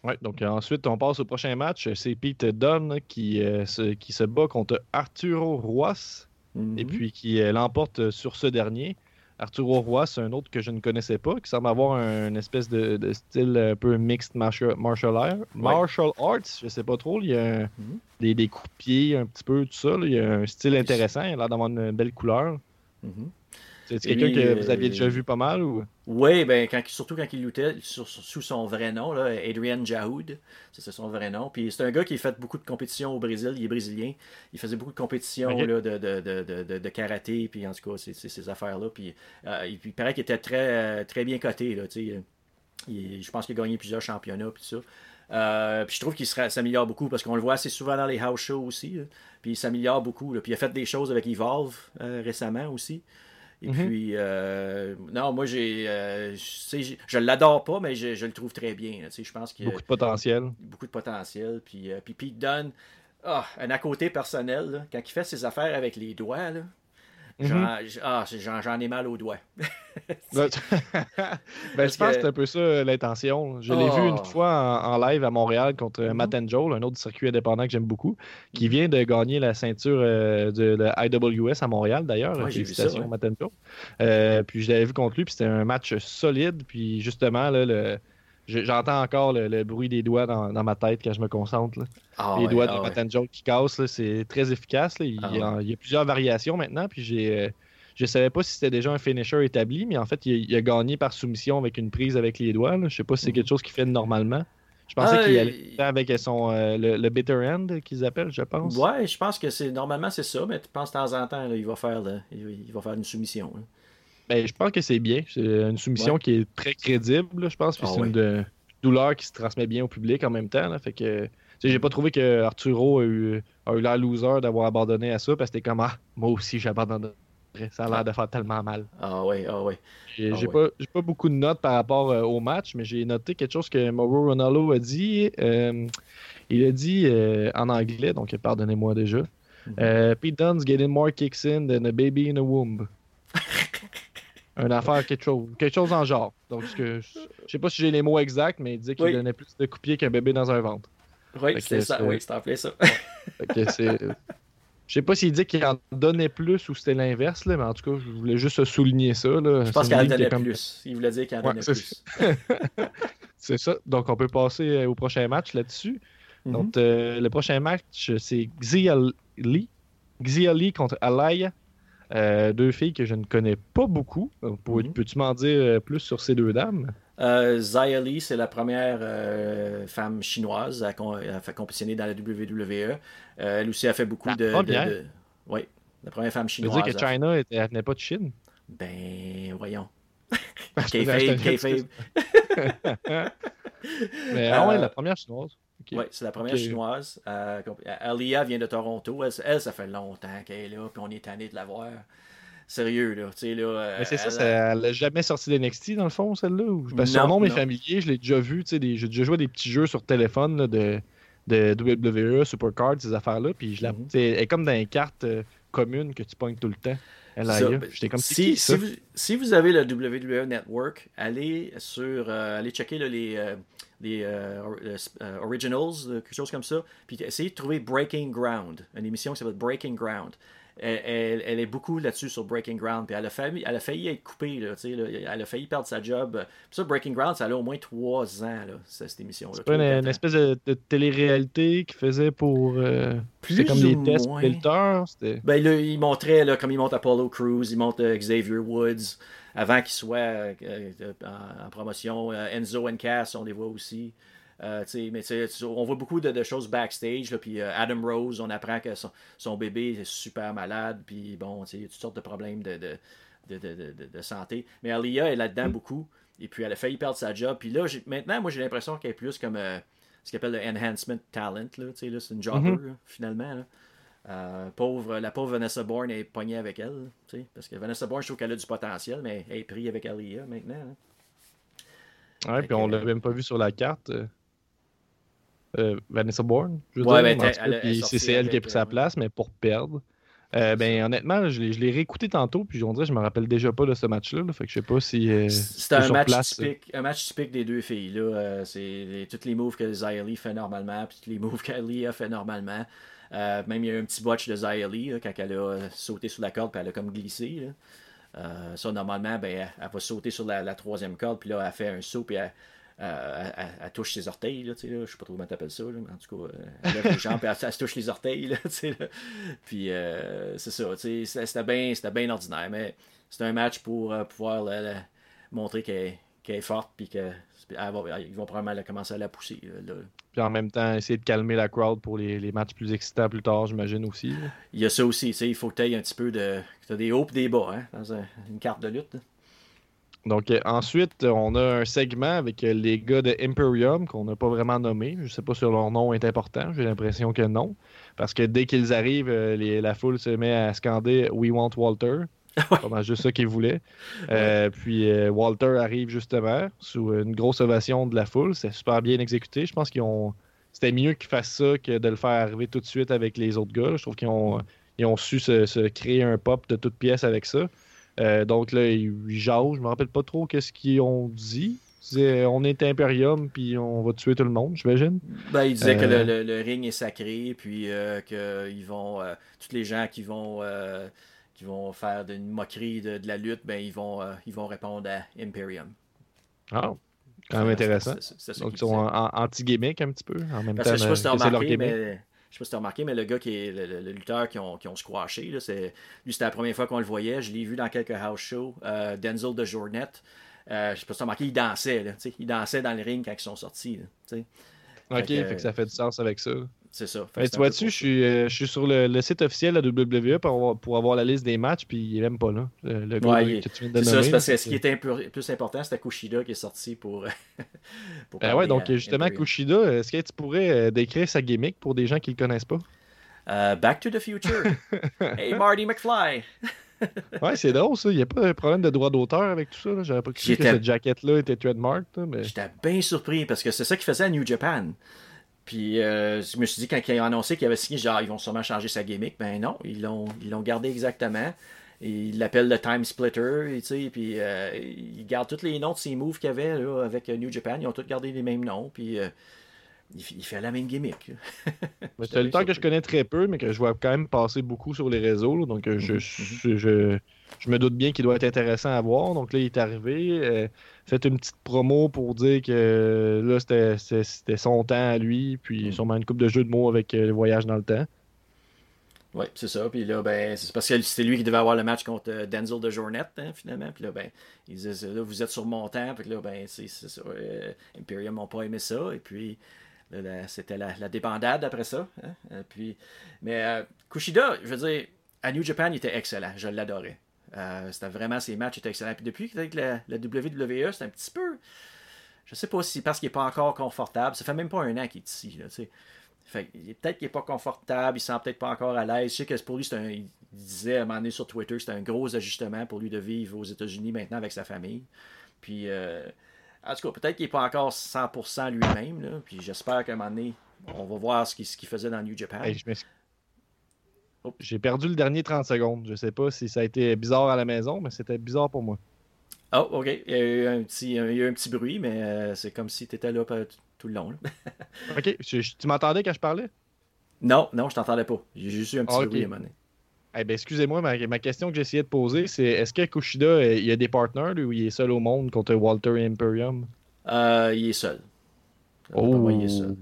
Ouais, donc euh, ensuite, on passe au prochain match. C'est Pete Dunne qui, euh, se, qui se bat contre Arturo Ruas et mhm. puis qui euh, l'emporte sur ce dernier. Arturo c'est un autre que je ne connaissais pas, qui semble avoir un espèce de, style un peu mixed martial, martial, arts. Je sais pas trop. Il y a mhm. des, coups de pied, un petit peu, tout ça. Il y a un style intéressant. Il a l'air d'avoir une belle couleur. Mhm. C'est quelqu'un que vous aviez déjà vu pas mal ou? Oui, ben quand, surtout quand il luttait sous son vrai nom, là, Adrian Jahoud, c'est son vrai nom. Puis c'est un gars qui a fait beaucoup de compétitions au Brésil, il est brésilien. Il faisait beaucoup de compétitions là, de, de, de, de, karaté, puis en tout cas, c'est ces affaires-là. Puis euh, il, paraît qu'il était très, très bien coté. Là, il, je pense qu'il a gagné plusieurs championnats, puis ça. Euh, puis je trouve qu'il s'améliore beaucoup parce qu'on le voit assez souvent dans les house shows aussi. Puis il s'améliore beaucoup. Puis il a fait des choses avec Evolve euh, récemment aussi. Et mhm. puis, euh, non, moi, j'ai, euh, je l'adore pas, mais je, je, le trouve très bien. Je pense qu'il beaucoup de potentiel. Beaucoup de potentiel. Puis, euh, puis Pete Dunne, ah, un à côté personnel, quand il fait ses affaires avec les doigts, là, Mm-hmm. Ah, j'en ai mal aux doigts. (laughs) (laughs) ben, je pense que c'est un peu ça l'intention. Je l'ai vu une oh. fois en, live à Montréal contre mm-hmm. Matt and Joel, un autre circuit indépendant que j'aime beaucoup, qui vient de gagner la ceinture euh, de, IWS à Montréal d'ailleurs. Félicitations, Matt and Joel. Euh, puis je l'avais vu contre lui, puis c'était un match solide. Puis justement, là, le J'entends encore le, bruit des doigts dans, ma tête quand je me concentre. Ah les doigts de ah qui cassent, c'est très efficace. Il, y a, plusieurs variations maintenant. Puis j'ai, euh, je savais pas si c'était déjà un finisher établi, mais en fait, il, a gagné par soumission avec une prise avec les doigts. Je sais pas si c'est quelque chose qu'il fait normalement. Je pensais qu'il allait avec son euh, le, bitter end qu'ils appellent, je pense. Ouais, je pense que c'est normalement c'est ça, mais tu penses de temps en temps, il va faire il, va faire une soumission. Ben, je pense que c'est bien. C'est une soumission qui est très crédible, je pense. Ah c'est une douleur qui se transmet bien au public en même temps. Là, fait que j'ai pas trouvé que Arturo a eu, a eu l'air loser d'avoir abandonné à ça parce que c'était comme ah, moi aussi j'abandonne après. Ça a l'air de faire tellement mal. Ah ouais, ah. J'ai Ah j'ai pas, beaucoup de notes par rapport euh, au match, mais j'ai noté quelque chose que Mauro Ronaldo a dit. Euh, il a dit euh, en anglais, donc pardonnez-moi déjà. Mhm. Euh, Pete Dunne's getting more kicks in than a baby in a womb. (laughs) Une affaire, quelque chose, quelque chose en genre. Donc, je je sais pas si j'ai les mots exacts, mais il disait qu'il Oui. donnait plus de coups de pied qu'un bébé dans un ventre. Oui, que ça, oui, c'est en plein ça. C'est. Je sais pas s'il dit qu'il en donnait plus ou c'était l'inverse, là, mais en tout cas, je voulais juste souligner ça. Là. Je pense qu'il en donnait comme- plus. Il voulait dire qu'il en Ouais, donnait plus. (laughs) C'est ça. Donc, on peut passer euh, au prochain match là-dessus. Mhm. Donc, euh, le prochain match, c'est Xia Li. Xia Li contre Alaya. Euh, deux filles que je ne connais pas beaucoup. Euh, Mhm. Peux-tu m'en dire euh, plus sur ces deux dames? Euh, Li, c'est la première euh, femme chinoise à, con- à faire compétitionner dans la WWE. Elle aussi a fait beaucoup La de, de- première? de- Oui, la première femme Je veux chinoise. dire que China, était- elle venait pas de Chine. Ben, voyons. (laughs) (laughs) Mais ah ouais, la première chinoise. Oui, c'est la première chinoise. Euh, comp- Alia vient de Toronto. Elle, elle, ça fait longtemps qu'elle est là, puis on est tanné de la voir. Sérieux, là. Tu sais, là. euh, Mais c'est ça, elle- n'a jamais sorti d'NXT dans le fond, celle-là. ou- son Non, nom est non. familier, je l'ai déjà vu. tu sais, des- J'ai déjà joué à des petits jeux sur téléphone là, de, de WWE, Supercard, ces affaires-là. Puis je la, Mhm. elle est comme dans les cartes euh, communes que tu pognes tout le temps. Elle Ça, comme si, ça? si, vous, si vous avez le WWE Network, allez sur euh, allez checker là, les, euh, les euh, euh, euh, originals, quelque chose comme ça, puis essayez de trouver Breaking Ground, une émission qui s'appelle Breaking Ground. Elle, elle- elle est beaucoup là-dessus sur Breaking Ground, puis elle a failli, elle a failli être coupée, là, là, elle a failli perdre sa job. Puis ça, Breaking Ground, ça a au moins trois ans, là, cette émission-là. C'est pas une, une espèce de, de télé-réalité qui faisait pour. euh, Plus comme des tests. Ben là, il montrait, là, comme il monte Apollo Crews, il monte euh, Xavier Woods, avant qu'il soit euh, euh, en, en promotion. Enzo and Cass, on les voit aussi. Euh, mais on voit beaucoup de, de choses backstage. Là, puis euh, Adam Rose, on apprend que son, son bébé est super malade. Puis bon, tu sais, il y a toutes sortes de problèmes de, santé. Mais Alia est là-dedans beaucoup. Et puis elle a failli perdre sa job. Puis là, maintenant, moi, j'ai l'impression qu'elle est plus comme euh, ce qu'on appelle le enhancement talent. Là, c'est une jobber, Mhm. là, finalement. là. Euh, pauvre, la pauvre Vanessa Bourne est pognée avec elle. Parce que Vanessa Bourne, je trouve qu'elle a du potentiel, mais elle est prise avec Alia maintenant. hein. Ouais, puis on que- l'a même pas vu sur la carte. Euh, Vanessa Bourne, je veux Ouais, dire. ben, c'est elle qui a pris sa euh, place, mais pour perdre. Euh, ben, honnêtement, je l'ai réécouté tantôt, puis on dirait je me rappelle déjà pas de ce match-là. là, fait que je sais pas si. euh, C'est c'était un match, place, typique, un match typique des deux filles. Là. Euh, c'est les- tous les moves que Xia Li fait normalement, puis tous les moves qu'Alia fait normalement. Même il y a eu un petit botch de Xia Li, là, quand elle a sauté sur la corde, puis elle a comme glissé. là. Ça, normalement, ben, elle, elle va sauter sur la, la troisième corde, puis là, elle fait un saut, puis elle, euh, elle- touche ses orteils. Là, tu sais, là. je sais pas trop comment t'appelles ça, là, mais en tout cas, euh, elle lève les jambes, puis elle, elle se touche les orteils. (laughs) Là. Puis euh, c'est ça, tu sais, c'était bien bien ordinaire, mais c'est un match pour euh, pouvoir là, là, montrer qu'elle est forte, puis que va- ils vont probablement commencer à la pousser. là. Puis en même temps, essayer de calmer la crowd pour les, les matchs plus excitants plus tard, j'imagine aussi. Il y a ça aussi, tu sais, il faut que tu aies un petit peu de. Tu as des hauts et des bas hein, dans un- une carte de lutte. Donc euh, ensuite, on a un segment avec euh, les gars de Imperium qu'on n'a pas vraiment nommé. Je sais pas si leur nom est important, j'ai l'impression que non. Parce que dès qu'ils arrivent, euh, les- la foule se met à scander We want Walter. (laughs) Ouais. Pas mal juste ça qu'ils voulaient. Euh, puis euh, Walter arrive justement sous une grosse ovation de la foule. C'est super bien exécuté. Je pense qu'ils ont. C'était mieux qu'ils fassent ça que de le faire arriver tout de suite avec les autres gars. Je trouve qu'ils ont, ils ont su se, se créer un pop de toutes pièces avec ça. Euh, donc là, ils, ils jasent. Je me rappelle pas trop qu'est-ce qu'ils ont dit. C'est, on est Imperium, puis on va tuer tout le monde, j'imagine. Ben, il disait que Euh. le, le- le ring est sacré, puis euh, que ils vont. euh, tous les gens qui vont. euh, qui vont faire une moquerie de, de la lutte, ben ils vont, euh, ils vont répondre à Imperium. Ah, quand même Euh, intéressant. Donc ils sont anti-gimmick un petit peu. En même Parce temps, que je sais pas si que leur remarqué, gimmick. mais. Je sais pas si t'as remarqué, mais le gars qui est le, le- le lutteur qui ont, qui ont squashé, là, c'est, lui c'était la première fois qu'on le voyait. Je l'ai vu dans quelques house shows. Euh, Denzel de Journette. Euh, je sais pas si t'as remarqué, il dansait. Là, il dansait dans le ring quand ils sont sortis. là. Ok, Fait que- fait que ça fait du sens avec ça. C'est ça. Mais tu vois-tu, je suis, euh, je suis sur le, le site officiel de la WWE pour avoir, pour avoir la liste des matchs, puis il est même pas là. Le, le Ouais, que tu viens de C'est ça, nommer, c'est parce que ce qui était un peu plus important, c'était Kushida qui est sorti pour. (laughs) pour Ben ouais, donc à justement. Kushida, est-ce que tu pourrais euh, décrire sa gimmick pour des gens qui le connaissent pas? Euh, Back to the Future. (laughs) hey, Marty McFly. (laughs) ouais, c'est drôle ça. Il n'y a pas de problème de droit d'auteur avec tout ça. J'avais pas cru que cette jaquette-là était trademark. Mais... J'étais bien surpris parce que c'est ça qu'il faisait à New Japan. Puis euh, je me suis dit, quand il a annoncé qu'il avait signé, genre, ils vont sûrement changer sa gimmick. Ben non, ils l'ont, ils l'ont gardé exactement. Il l'appelle le Time Splitter, et puis euh, il garde tous les noms de ses moves qu'il avait avec New Japan. Ils ont tous gardé les mêmes noms. Puis euh, il, fait la même gimmick. (laughs) c'est le temps que je connais très peu, mais que je vois quand même passer beaucoup sur les réseaux. donc, euh, mhm, mhm. je, je, me doute bien qu'il doit être intéressant à voir. Donc, là, il est arrivé. Euh, fait une petite promo pour dire que là, c'était son temps à lui. Puis, mhm. sûrement une coupe de jeu de mots avec euh, le voyage dans le temps. Oui, c'est ça. Puis là, ben, c'est parce que c'était lui qui devait avoir le match contre Denzel de Journette, hein, finalement. Puis là, ben, il disait, là, vous êtes sur mon temps. Puis là, ben, c'est ça. Imperium n'ont pas aimé ça. Et puis, c'était la, débandade après ça. Hein. Euh, puis, mais euh, Kushida, je veux dire, à New Japan, il était excellent. Je l'adorais. Euh, c'était vraiment, ses matchs étaient excellents. Puis depuis que la, la WWE, c'est un petit peu. Je sais pas si parce qu'il n'est pas encore confortable. Ça fait même pas un an qu'il est ici. peut-être qu'il n'est pas confortable, il sent peut-être pas encore à l'aise. Je sais que pour lui, un, il disait à un moment donné sur Twitter, c'était un gros ajustement pour lui de vivre aux États-Unis maintenant avec sa famille. Puis en tout cas, peut-être qu'il n'est pas encore 100% lui-même. Puis j'espère qu'à un moment donné, on va voir ce qu'il faisait dans New Japan. J'ai perdu le dernier 30 secondes. Je sais pas si ça a été bizarre à la maison, mais c'était bizarre pour moi. Oh, ok. Il y a eu un petit, un petit bruit, mais euh, c'est comme si tu étais là tout le long. (laughs) ok. tu m'entendais quand je parlais? Non, non, je t'entendais pas. J'ai juste eu un petit bruit à un moment donné. Eh ben, excusez-moi, ma, ma, question que j'essayais de poser, c'est est-ce que Kushida, euh, il y a des partenaires ou il est seul au monde contre Walter et Imperium? Euh, Il est seul. Oh. il est seul.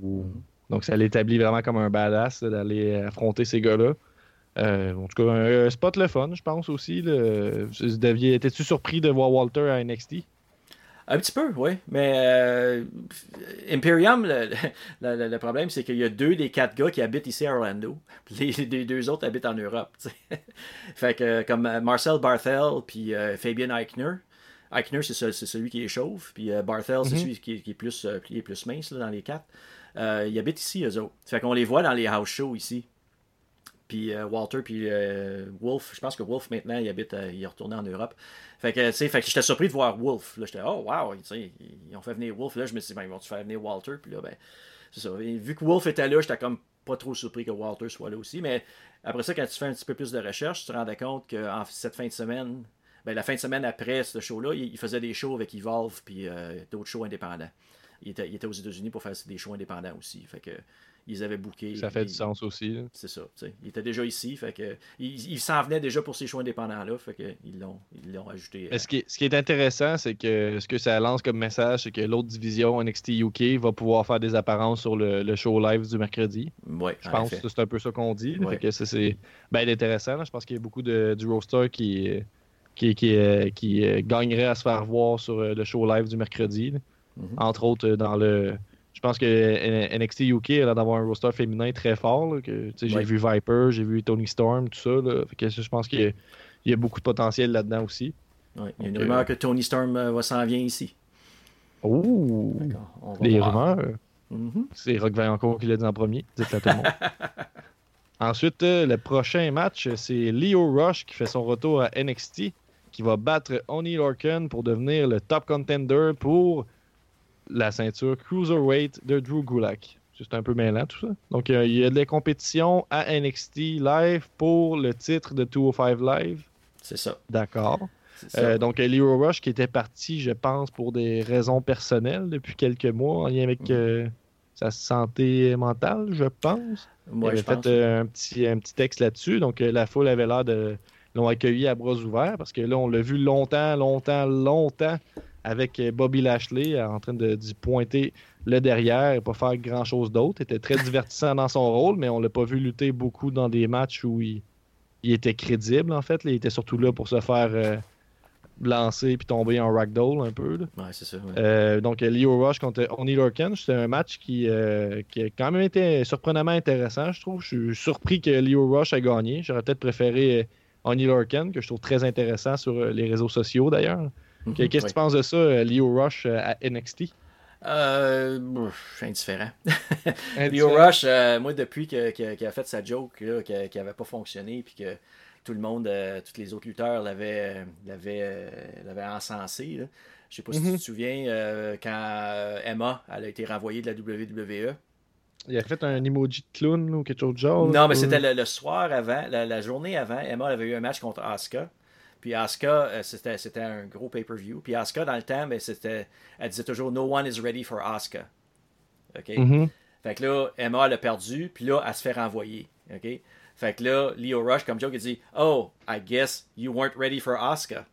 Donc ça l'établit vraiment comme un badass d'aller affronter ces gars-là. Euh, en tout cas, un spot le fun, je pense aussi. Étais-tu surpris de voir Walter à NXT un petit peu, oui. Mais euh, Imperium, le, problème, c'est qu'il y a deux des quatre gars qui habitent ici à Orlando. Les, deux autres habitent en Europe. (laughs) fait que comme euh, Marcel Barthel puis euh, Fabian Eichner. Eichner, c'est celui qui est chauve. Puis Barthel, c'est celui qui est, plus, qui est plus mince dans les quatre. ils habitent ici, eux autres. Fait qu'on les voit dans les house shows ici. Puis Walter, puis Wolf, je pense que Wolf maintenant, il habite, il est retourné en Europe. Fait que, tu sais, fait que j'étais surpris de voir Wolf. Là, j'étais, oh, wow, ils, ont fait venir Wolf. Là, je me suis dit, ben, ils vont-tu faire venir Walter? Puis là, ben, c'est ça. vu que Wolf était là, j'étais comme pas trop surpris que Walter soit là aussi. Mais après ça, quand tu fais un petit peu plus de recherche, tu te rendais compte que en cette fin de semaine, ben, la fin de semaine après ce show-là, il, faisait des shows avec Evolve puis euh, d'autres shows indépendants. Il était, il était aux États-Unis pour faire des shows indépendants aussi. Fait que ils avaient booké. Ça fait du sens aussi. C'est ça. Il était déjà ici. Fait que, il, s'en venait déjà pour ces choix indépendants-là. Fait que, ils l'ont ajouté. ce, qui est, ce qui est intéressant, c'est que ce que ça lance comme message, c'est que l'autre division NXT UK va pouvoir faire des apparences sur le, show live du mercredi. Ouais, Je pense que c'est un peu ça qu'on dit. Fait que c'est bien intéressant. Je pense qu'il y a beaucoup de, du roster qui, qui, qui, qui, euh, gagnerait à se faire voir sur euh, le show live du mercredi. Mm-hmm. Entre autres, dans le je pense que NXT UK a l'air d'avoir un roster féminin très fort. J'ai vu Viper, j'ai vu Tony Storm, tout ça. que je pense qu'il y, a beaucoup de potentiel là-dedans aussi. il y a une rumeur que Tony Storm euh, va s'en vient ici. Oh! Les rumeurs. Mm-hmm. C'est Rock encore qui l'a dit en premier. Dites à tout le monde. (laughs) Ensuite, euh, le prochain match, c'est Leo Rush qui fait son retour à NXT, qui va battre Oni Lorcan pour devenir le top contender pour la ceinture Cruiserweight de Drew Gulak. C'est un peu mêlant tout ça. Donc, euh, il y a des compétitions à NXT Live pour le titre de 205 Live. C'est ça. D'accord. Euh, donc, Leo Rush qui était parti, je pense, pour des raisons personnelles depuis quelques mois en lien avec mm. euh, sa santé mentale, je pense. Moi, il avait fait un, petit, un petit texte là-dessus. Donc, la foule avait l'air de l'ont accueilli à bras ouverts parce que là, on l'a vu longtemps, longtemps, longtemps avec euh, Bobby Lashley euh, en train de pointer le derrière et pas faire grand chose d'autre. Il était très (laughs) divertissant dans son rôle, mais on l'a pas vu lutter beaucoup dans des matchs où il, était crédible en fait. Il était surtout là pour se faire euh, lancer puis tomber en ragdoll un peu. Ouais, c'est ça. donc Leo Rush contre Oni Lorcan, c'était un match qui, qui, a quand même été surprenamment intéressant, je trouve. Je suis surpris que Leo Rush a gagné. J'aurais peut-être préféré Oni Lorcan, que je trouve très intéressant sur les réseaux sociaux d'ailleurs. Mhm. Qu'est-ce que tu penses de ça, euh, Leo Rush euh, à NXT? Euh, je suis indifférent. Leo Rush, euh, moi, depuis qu'il a fait sa joke, qui n'avait pas fonctionné, puis que tout le monde, tous les autres lutteurs l'avaient, l'avaient, l'avaient encensé. Là. Je sais pas si tu te mhm. souviens, quand Emma elle a été renvoyée de la WWE. Il a fait un emoji de clown ou quelque chose de genre. Non, mais c'était le, soir avant, la, journée avant. Emma avait eu un match contre Asuka. Puis Asuka, c'était, c'était un gros pay-per-view. Puis Asuka, dans le temps, ben, c'était, elle disait toujours No one is ready for Asuka. OK? Mhm. Fait que là, Emma, elle a perdu, puis là, elle se fait renvoyer. OK? Fait que là, Leo Rush, comme joke, il dit Oh, I guess you weren't ready for Asuka.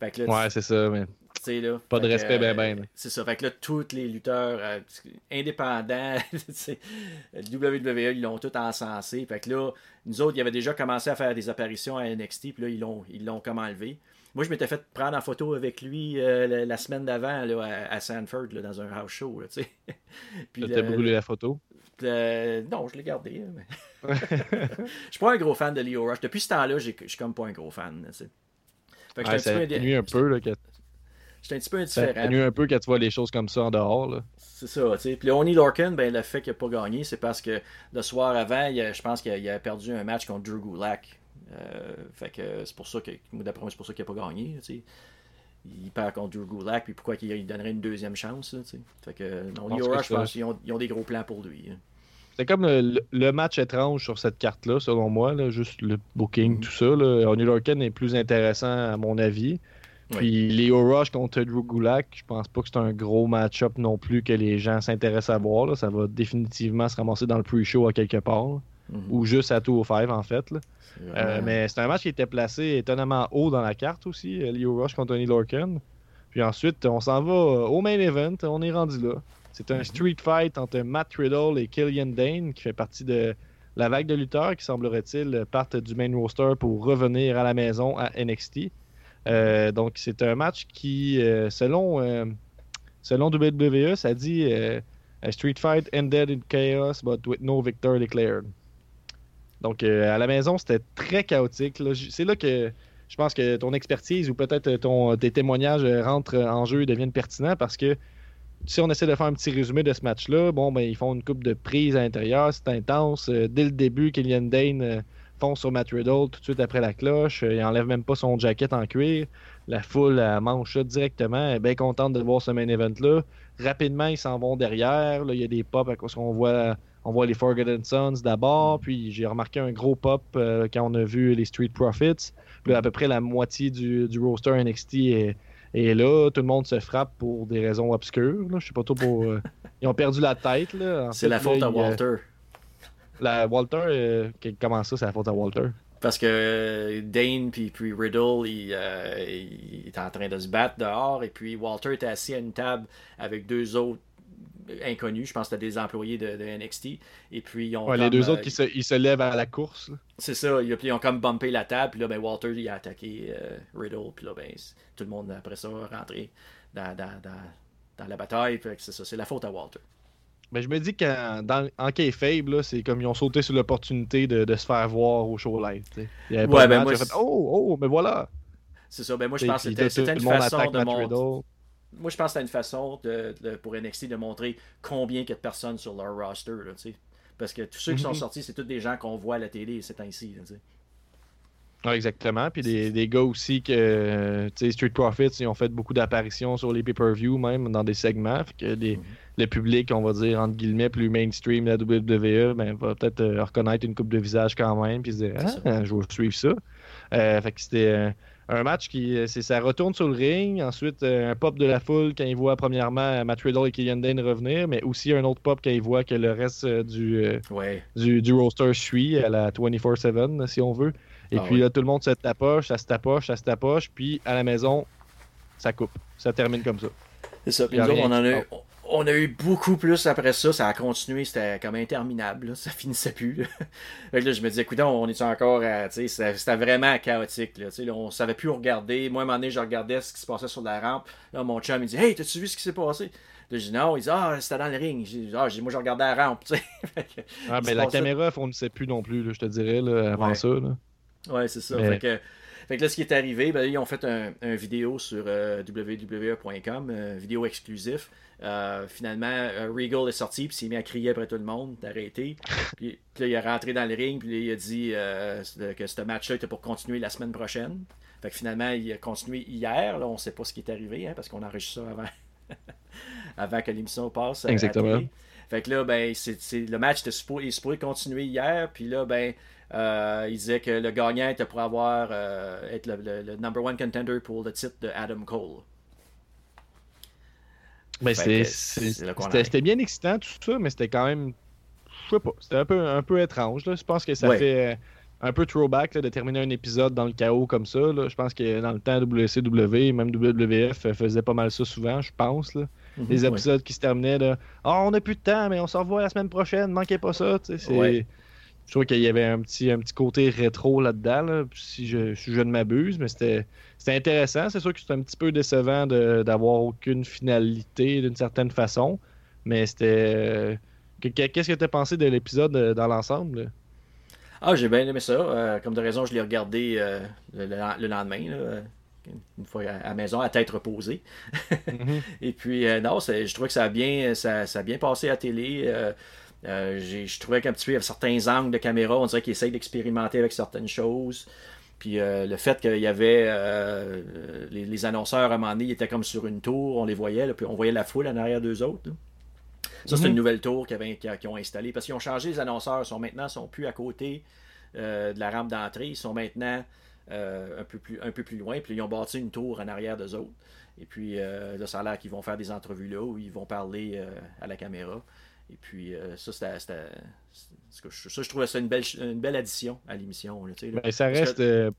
Fait que là, ouais, c'est ça, mais. Là, pas de respect, ben, ben. C'est ça. Fait que là, tous les lutteurs euh, indépendants, (laughs) WWE, ils l'ont tout encensé. Fait que là, nous autres, ils avaient déjà commencé à faire des apparitions à NXT, puis là, ils l'ont, ils l'ont comme enlevé. Moi, je m'étais fait prendre en photo avec lui euh, la, semaine d'avant à, Sanford, là, dans un house show. Tu sais. (laughs) Puis, t'as brûlé la photo? non, je l'ai gardé. (laughs) je suis pas un gros fan de Leo Rush. Depuis ce temps-là, je suis comme pas un gros fan. Fait que ouais, un, peu, un peu là, J'étais un petit peu indifférent. mieux un peu quand tu vois les choses comme ça en dehors. C'est ça, tu sais. Puis Oni Lorcan, ben, le fait qu'il n'a pas gagné, c'est parce que le soir avant, je pense qu'il a, perdu un match contre Drew Gulak. Euh, fait que c'est pour ça que, d'après moi, c'est pour ça qu'il n'a pas gagné, tu sais. Il perd contre Drew Gulak, puis pourquoi qu'il donnerait une deuxième chance, tu sais. Fait que, non, je pense qu'ils ont, ont, des gros plans pour lui. Hein. C'est comme le, match étrange sur cette carte-là, selon moi, là, juste le booking, mm-hmm. tout ça. Là. Oni Lorcan est plus intéressant, à mon avis. Puis Leo Rush contre Drew Gulak, je pense pas que c'est un gros match-up non plus que les gens s'intéressent à voir. Ça va définitivement se ramasser dans le pre-show à quelque part. Mhm. Ou juste à 205 en fait. Euh, mais c'est un match qui était placé étonnamment haut dans la carte aussi, euh, Leo Rush contre Tony Lorcan. Puis ensuite, on s'en va euh, au main event, on est rendu là. C'est un mhm. street fight entre Matt Riddle et Killian Dane qui fait partie de la vague de lutteurs qui semblerait-il partent du main roster pour revenir à la maison à NXT. Euh, donc, c'est un match qui, euh, selon, euh, selon WWE, ça dit A Street Fight ended in chaos, but with no victor declared. Donc, à la maison, c'était très chaotique. C'est là que je pense que ton expertise ou peut-être ton, tes témoignages rentrent en jeu et deviennent pertinents parce que si on essaie de faire un petit résumé de ce match-là, bon, ben, ils font une coupe de prise à l'intérieur, c'est intense. dès le début, Killian Dane fonce sur Matt Riddle tout de suite après la cloche. Il enlève même pas son jacket en cuir. La foule elle mange ça directement. Elle est bien contente de voir ce main event-là. Rapidement, ils s'en vont derrière. Là, il y a des pops parce qu'on voit, on voit les Forgotten Sons d'abord. Puis j'ai remarqué un gros pop euh, quand on a vu les Street Profits. Puis à peu près la moitié du, du roster NXT est, là. Tout le monde se frappe pour des raisons obscures. Là. Je sais pas trop pour. Euh, (laughs) ils ont perdu la tête. C'est la faute à Walter. La Walter, euh, comment ça, c'est la faute à Walter? Parce que Dane puis, puis Riddle, euh, il, était en train de se battre dehors et puis Walter était assis à une table avec deux autres inconnus, je pense que c'était des employés de, NXT. Et puis ils ont les deux autres qui se, ils se lèvent à la course. C'est ça, ils, ont comme bumpé la table, puis là ben, Walter il a attaqué euh, Riddle, puis là ben, tout le monde après ça est rentré dans, dans, dans, dans la bataille, c'est ça, c'est la faute à Walter. Mais je me dis qu'en dans, en faible, c'est comme ils ont sauté sur l'opportunité de, de, se faire voir au show live. Il y avait ouais, ben moi, fait, oh, oh, mais voilà. C'est ça. Ben moi, je pense que c'était une façon de montrer. Moi, je pense que c'était une façon de, pour NXT de montrer combien il y a de personnes sur leur roster. Là, Parce que tous ceux qui sont mhm. sortis, c'est tous des gens qu'on voit à la télé ces temps-ci. Exactement. Puis des, des, gars aussi que, sais, Street Profits, ils ont fait beaucoup d'apparitions sur les pay-per-view, même dans des segments. Fait que des, mhm le public, on va dire, entre guillemets, plus mainstream de la WWE, ben, va peut-être euh, reconnaître une coupe de visage quand même, puis se dire, ah, je vais suivre ça. Euh, fait que c'était euh, un match qui, ça retourne sur le ring, ensuite un pop de la foule quand il voit premièrement Matt Riddle et Killian Dane revenir, mais aussi un autre pop quand il voit que le reste du, du, du, roster suit à la 24-7, si on veut. Et ah puis là, tout le monde se tapoche, ça se tapoche, ça se tapoche, puis à la maison, ça coupe. Ça termine comme ça. C'est ça. Puis nous on en a, oh on a eu beaucoup plus après ça. Ça a continué, c'était comme interminable. Ça finissait plus. (laughs) là, je me disais, écoute, on est encore à. C'était vraiment chaotique. Là, là, on savait plus où regarder. Moi, à un moment donné, je regardais ce qui se passait sur la rampe. Là, mon chum, il dit Hey, t'as-tu vu ce qui s'est passé? Là, je dis non, il dit Ah, c'était dans le ring. ah, moi, je regardais la rampe. (laughs) ah, mais la caméra, on ne sait plus non plus, je te dirais, avant ça. Ouais, c'est ça. Fait que, Fait que là, ce qui est arrivé, ben, ils ont fait un, un vidéo sur euh, www.com, euh, vidéo exclusif. Euh, finalement, euh, Regal est sorti, puis s'est mis à crier après tout le monde, d'arrêter. (laughs) Puis, puis là, il est rentré dans le ring, puis là, il a dit que ce match-là était pour continuer la semaine prochaine. Fait que finalement, il a continué hier. Là, on ne sait pas ce qui est arrivé, hein, parce qu'on enregistre ça avant, (laughs) avant que l'émission passe. Exactement. Fait que là, ben, c'est, le match était supposé, est supposé continuer hier. Puis là, ben, euh, il disait que le gagnant était pour avoir euh, être le, le- le number one contender pour le titre de Adam Cole. Qu'on c'était bien excitant tout ça, mais c'était quand même. Je sais pas. C'était un peu, un peu étrange. Là. Je pense que ça Ouais. fait euh, un peu throwback là, de terminer un épisode dans le chaos comme ça. Là. Je pense que dans le temps, WCW, même WWF faisait pas mal ça souvent, je pense. Là. Les Ouais. épisodes qui se terminaient de Ah, on n'a plus de temps, mais on se revoit la semaine prochaine, manquez pas ça. tu sais. Je trouve qu'il y avait un petit, un petit côté rétro là-dedans, là, si, je, si je ne m'abuse, mais c'était intéressant. C'est sûr que c'est un petit peu décevant d'avoir aucune finalité d'une certaine façon, mais c'était. euh, que- que- Qu'est-ce que tu as pensé de l'épisode euh, dans l'ensemble? Ah, j'ai bien aimé ça. Euh, comme de raison, je l'ai regardé euh, le, le- le lendemain, là, une fois à la maison, à tête reposée. Mhm. (laughs) Et puis, euh, non, je trouvais que ça a bien, ça, ça a bien passé à la télé. Euh, je trouvais qu'un petit peu, il y avait certains angles de caméra, on dirait qu'ils essayent d'expérimenter avec certaines choses. Puis euh, le fait qu'il y avait euh, les, les annonceurs à un moment donné, ils étaient comme sur une tour, on les voyait, là, puis on voyait la foule en arrière d'eux autres. là. Ça, c'est Mhm. une nouvelle tour qu'ils ont installée. Parce qu'ils ont changé les annonceurs. Ils sont maintenant sont plus à côté de la rampe d'entrée. Ils sont maintenant un, peu plus, un peu plus loin. Puis ils ont bâti une tour en arrière d'eux autres. Et puis là, ça a l'air qu'ils vont faire des entrevues là où ils vont parler à la caméra. Et puis euh, ça, c'était. Ça, je trouvais ça une belle, une belle addition à l'émission. Ben, ça que- reste euh,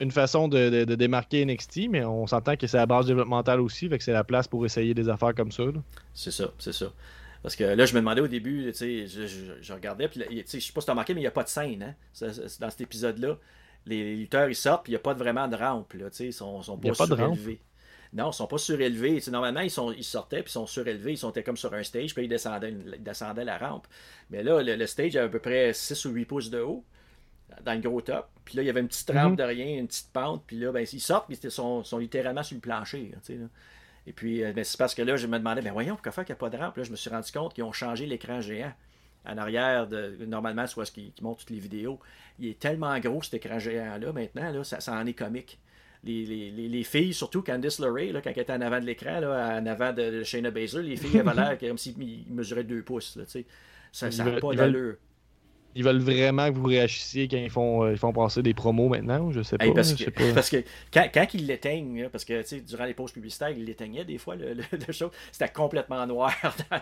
une façon de, de- de démarquer NXT, mais on s'entend que c'est la base développementale aussi, fait que c'est la place pour essayer des affaires comme ça. C'est ça, c'est ça. Parce que là, je me demandais au début, tu sais, je, je- je regardais, puis tu sais, je sais pas si tu as remarqué, mais il n'y a pas de scène, hein. Dans cet épisode-là. Les, les lutteurs, ils sortent, puis il n'y a pas de- vraiment de rampe, là, tu sais, ils sont, sont y a pas de rampe? Non, ils sont pas surélevés. Normalement, ils, sont, ils sortaient, puis ils sont surélevés, ils sont comme sur un stage, puis ils descendaient, ils descendaient la rampe. Mais là, le, le stage avait à peu près 6 ou 8 pouces de haut, dans le gros top. Puis là, il y avait une petite rampe Mhm. de rien, une petite pente, puis là, ben, ils sortent, puis ils sont, sont littéralement sur le plancher, là, là. Et puis, euh, ben, c'est parce que là, je me demandais, ben voyons, pourquoi faire qu'il n'y a pas de rampe? Là, je me suis rendu compte qu'ils ont changé l'écran géant. En arrière, de, normalement, soit ce qui, qui montre toutes les vidéos. Il est tellement gros, cet écran géant-là, maintenant, là, ça, ça en est comique. Les, les, les, les filles, surtout Candice LeRae, là, quand elle était en avant de l'écran, en avant de, de Shayna Baszler, les filles avaient l'air (laughs) comme s'ils mesuraient deux pouces. Là, ça Ils n'a veulent- pas d'allure. Ils veulent vraiment que vous réagissiez quand ils font, euh, ils font passer des promos maintenant, je sais pas. Hey, parce, je que, sais pas. parce que quand, quand ils l'éteignent, là, parce que durant les pauses publicitaires, ils l'éteignaient des fois, le, le, le show, c'était complètement noir (laughs) dans,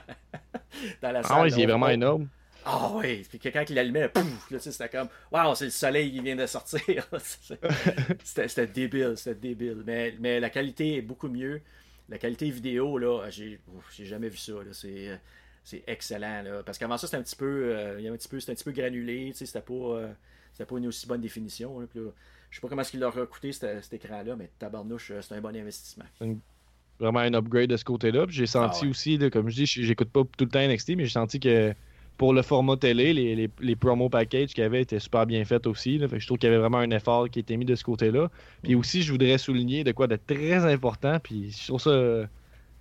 dans la salle. Ah oui, il est vraiment énorme. Ah oui, puis que quand il l'allumait, pouf, là, c'était comme, waouh, c'est le soleil qui vient de sortir. (laughs) c'était c'était débile, c'était débile. Mais, mais la qualité est beaucoup mieux. La qualité vidéo, là, j'ai jamais vu ça. là. C'est c'est excellent. Là. Parce qu'avant ça, c'était un petit peu, euh, il y avait un petit peu, c'était un petit peu granulé, tu sais, c'était pas, euh, c'était pas une aussi bonne définition. là. Puis là, je sais pas comment est-ce qu'il leur a coûté cet, écran-là, mais tabarnouche, euh, c'est un bon investissement. Vraiment un upgrade de ce côté-là. J'ai senti Ah ouais. aussi, là, comme je dis, j'écoute pas tout le temps NXT, mais j'ai senti que pour le format télé, les, les, les promo packages qu'il y avait étaient super bien faits aussi. Là. Fait que je trouve qu'il y avait vraiment un effort qui était mis de ce côté-là. Puis Mm. aussi, je voudrais souligner de quoi de très important. Puis je trouve ça euh,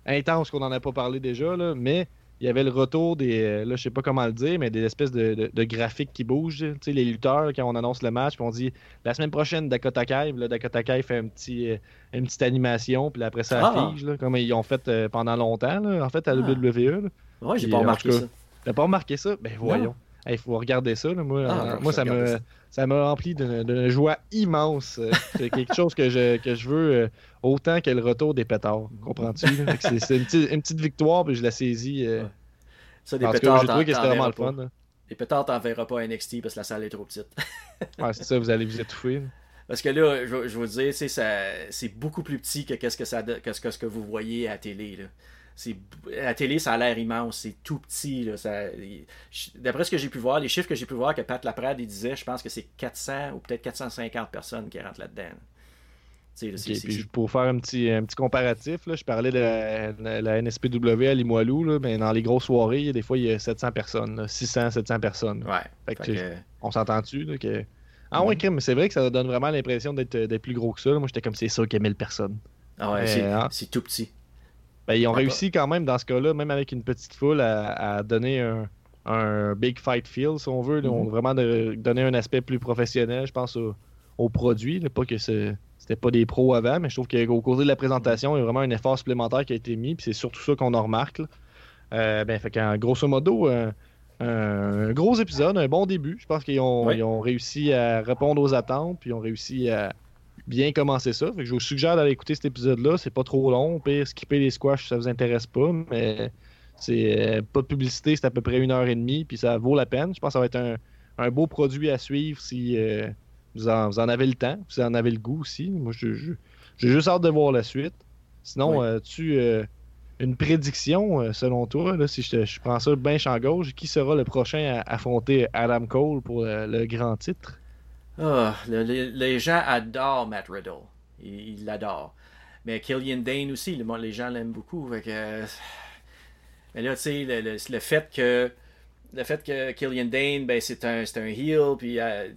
intense qu'on n'en a pas parlé déjà, là, mais il y avait le retour des. euh, Là, je sais pas comment le dire, mais des espèces de, de- de graphiques qui bougent. Tu sais, les lutteurs, quand on annonce le match, puis on dit la semaine prochaine, Dakota Kai. Là, Dakota Kai fait un petit, euh, une petite animation, puis après ça, Ah. là, comme ils ont fait pendant longtemps, là, en fait, à Ah. WWE. là. Ouais, j'ai pas remarqué ça. T'as pas remarqué ça? Ben voyons. Il faut regarder ça. là. Moi, Ah, euh, moi ça me ça. ça m'a rempli d'une joie immense. Euh, C'est quelque chose que je, que je veux euh, autant que le retour des pétards. Comprends-tu? C'est une, petite- une petite victoire, puis je la saisis. euh, Ouais. Ça, des parce que pétards, j'ai trouvé que c'était vraiment le fun. là. Les pétards, t'en verras pas à NXT parce que la salle est trop petite. (laughs) Ouais, c'est ça, vous allez vous étouffer. là. Parce que là, je, je vous dire, c'est beaucoup plus petit que qu'est-ce que ça que ce que, ce que vous voyez à la télé. Là. La télé, ça a l'air immense, c'est tout petit. Là, ça- je- d'après ce que j'ai pu voir, les chiffres que j'ai pu voir que Pat Laprade il disait, je pense que c'est 400 ou peut-être 450 personnes qui rentrent là-dedans. là. Pour faire un petit, un petit comparatif, là, je parlais de la, la- la NSPW à Limoilou, là, mais dans les grosses soirées, des fois, il y a 700 personnes, là, 600, 700 personnes. Ouais. Fait que Fait tu- que- On s'entend-tu que Ah ouais, mais c'est vrai que ça donne vraiment l'impression d'être plus gros que ça. Moi, j'étais comme c'est sûr qu'il y a 1000 personnes. Ah ouais, hein? c'est tout petit. Ben, ils ont réussi quand même dans ce cas-là, même avec une petite foule, à, donner un, big fight feel, si on veut. Ils ont mhm. vraiment donné un aspect plus professionnel, je pense, au, produit. Pas que c'était pas des pros avant, mais je trouve qu'au cours de la présentation, il y a vraiment un effort supplémentaire qui a été mis, puis c'est surtout ça qu'on en remarque. Euh, ben, fait grosso modo, un gros épisode, un bon début. Je pense qu'ils ont, ont, réussi à répondre aux attentes, puis ils ont réussi à bien commencer ça. je vous suggère d'aller écouter cet épisode-là. C'est pas trop long. Pire, skipper les squash, ça vous intéresse pas, mais c'est euh, pas de publicité, c'est à peu près une heure et demie, puis ça vaut la peine. Je pense que ça va être un, beau produit à suivre si euh, vous, en, avez le temps, si vous en avez le goût aussi. Moi, j'ai juste hâte de voir la suite. Sinon, euh, tu une prédiction, selon toi, si je, prends ça bien champ gauche, qui sera le prochain à affronter Adam Cole pour le grand titre? Oh, les gens adorent Matt Riddle. Ils l'adorent. Mais Killian Dane aussi, les gens l'aiment beaucoup. mais là, tu sais, le, fait que le fait que Killian Dane, ben, c'est un, un heel, puis, euh,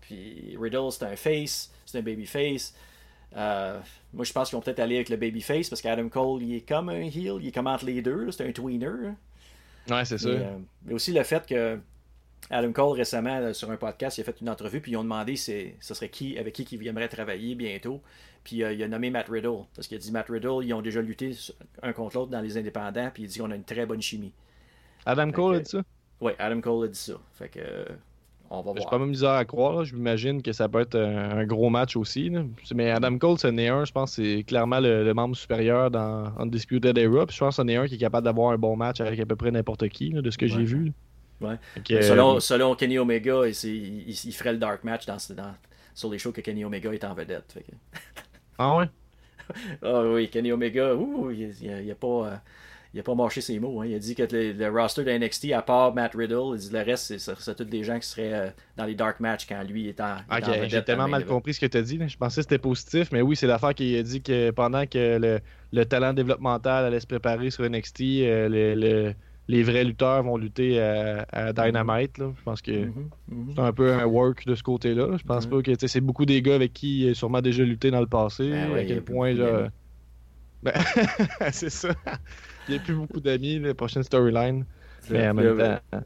puis Riddle, c'est un face, c'est un baby face. Euh, moi, je pense qu'ils vont peut-être aller avec le baby face parce qu'Adam Cole, il est comme un heel, il est comme entre les deux, c'est un tweener. Ouais, c'est ça. Euh, mais aussi le fait que Adam Cole récemment sur un podcast, il a fait une entrevue puis ils ont demandé ce serait qui avec qui il aimerait travailler bientôt. Puis euh, il a nommé Matt Riddle parce qu'il a dit Matt Riddle, ils ont déjà lutté un contre l'autre dans les indépendants puis il dit qu'on a une très bonne chimie. Adam Cole a dit ça? Oui, Adam Cole a dit ça. Fait que on va voir. J'ai pas même misère à croire. Je m'imagine que ça peut être un, gros match aussi. Mais Adam Cole, c'est un, je pense, c'est clairement le, membre supérieur dans Undisputed Era. Puis je pense que c'est un qui est capable d'avoir un bon match avec à peu près n'importe qui, de ce que j'ai vu. Ouais. selon, selon, Kenny Omega, il, il, ferait le dark match dans, dans, sur les shows que Kenny Omega est en vedette. (laughs) Ah ouais? (laughs) ah oui, Kenny Omega, ouh, il n'a pas. Euh, il a pas marché ses mots. Hein. Il a dit que le, roster de NXT, à part Matt Riddle, il dit le reste, c'est tous des gens qui seraient euh, dans les dark matchs quand lui est en. Ok, j'ai tellement mal compris ce que tu as dit. Je pensais que c'était positif, mais oui, c'est l'affaire qu'il a dit que pendant que le, le, talent développemental allait se préparer sur NXT, euh, le les vrais lutteurs vont lutter à, Dynamite. Là. Je pense que mhm, mhm. c'est un peu un work de ce côté-là. Je pense mhm. pas que c'est beaucoup des gars avec qui il a sûrement déjà lutté dans le passé. Ben à quel point ben, (laughs) c'est ça. il n'y a plus beaucoup d'amis, la prochaine storyline. Mais en même temps.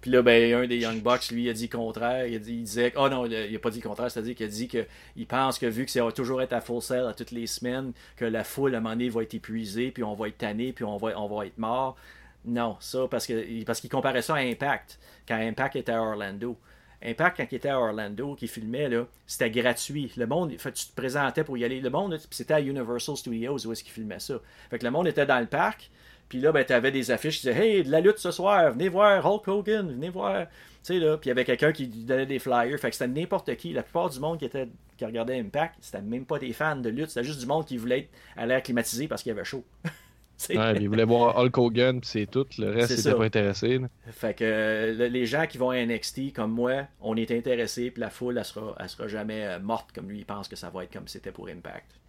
Puis là, ben, un des Young Bucks, lui, il a dit le contraire. Il, a dit, il disait. Oh non, il n'a pas dit le contraire, c'est-à-dire qu'il a dit qu'il pense que vu que ça va toujours être à full sale à toutes les semaines, que la foule, à un moment donné, va être épuisée, puis on va être tanné, puis on va, on va être mort. Non, ça, parce parce qu'il comparait ça à Impact, quand Impact était à Orlando. Impact, quand il était à Orlando, qui filmait, c'était gratuit. Le monde, tu te présentais pour y aller. Le monde, c'était à Universal Studios où est-ce qu'il filmait ça. Fait que le monde était dans le parc, puis là, ben, tu avais des affiches qui disaient Hey, de la lutte ce soir, venez voir Hulk Hogan, venez voir. Tu sais, là, puis il y avait quelqu'un qui donnait des flyers. Fait que c'était n'importe qui. La plupart du monde qui, était, qui regardait Impact, c'était même pas des fans de lutte, c'était juste du monde qui voulait être à l'air climatisé parce qu'il y avait chaud. (laughs) Ouais, (laughs) il voulait voir Hulk Hogan, c'est tout. Le reste, il pas intéressé. Fait que euh, les gens qui vont à NXT, comme moi, on est intéressés, puis la foule, elle sera, elle sera jamais euh, morte comme lui, il pense que ça va être comme c'était pour Impact.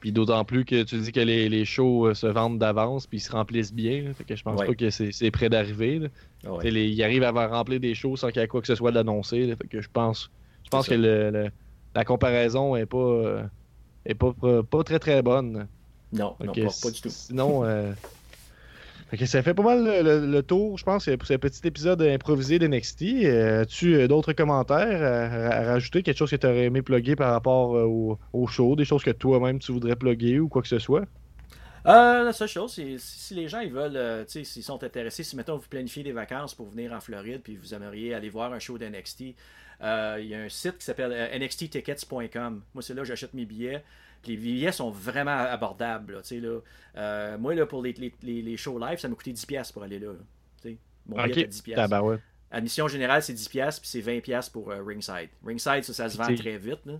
Puis d'autant plus que tu dis que les, les shows euh, se vendent d'avance, puis ils se remplissent bien. fait que je pense pas que c'est près d'arriver. Ah ils arrivent à remplir des shows sans qu'il y ait quoi que ce soit d'annoncé. Fait que je pense, je pense que le, la comparaison est pas, est pas, pas très très bonne. Non, non pas, du tout. Sinon, euh... ça fait pas mal le, tour, je pense, pour ce petit épisode improvisé d'NXT. Euh, As-tu euh, d'autres commentaires à, rajouter, quelque chose que tu aurais aimé plugger par rapport euh, au, show, des choses que toi-même tu voudrais plugger ou quoi que ce soit? la seule chose, c'est si les gens ils veulent, s'ils sont intéressés, si mettons vous planifiez des vacances pour venir en Floride puis vous aimeriez aller voir un show d'NXT, il y a un site qui s'appelle nxttickets.com. Moi, c'est là que j'achète mes billets les billets sont vraiment abordables. Là, euh, moi, là, pour les, les, les, shows live, ça m'a coûté 10$ pour aller là. Mon billet est 10$. Admission générale, c'est 10$, puis c'est 20$ pour euh, Ringside. Ringside, ça, ça se vend très vite. Là.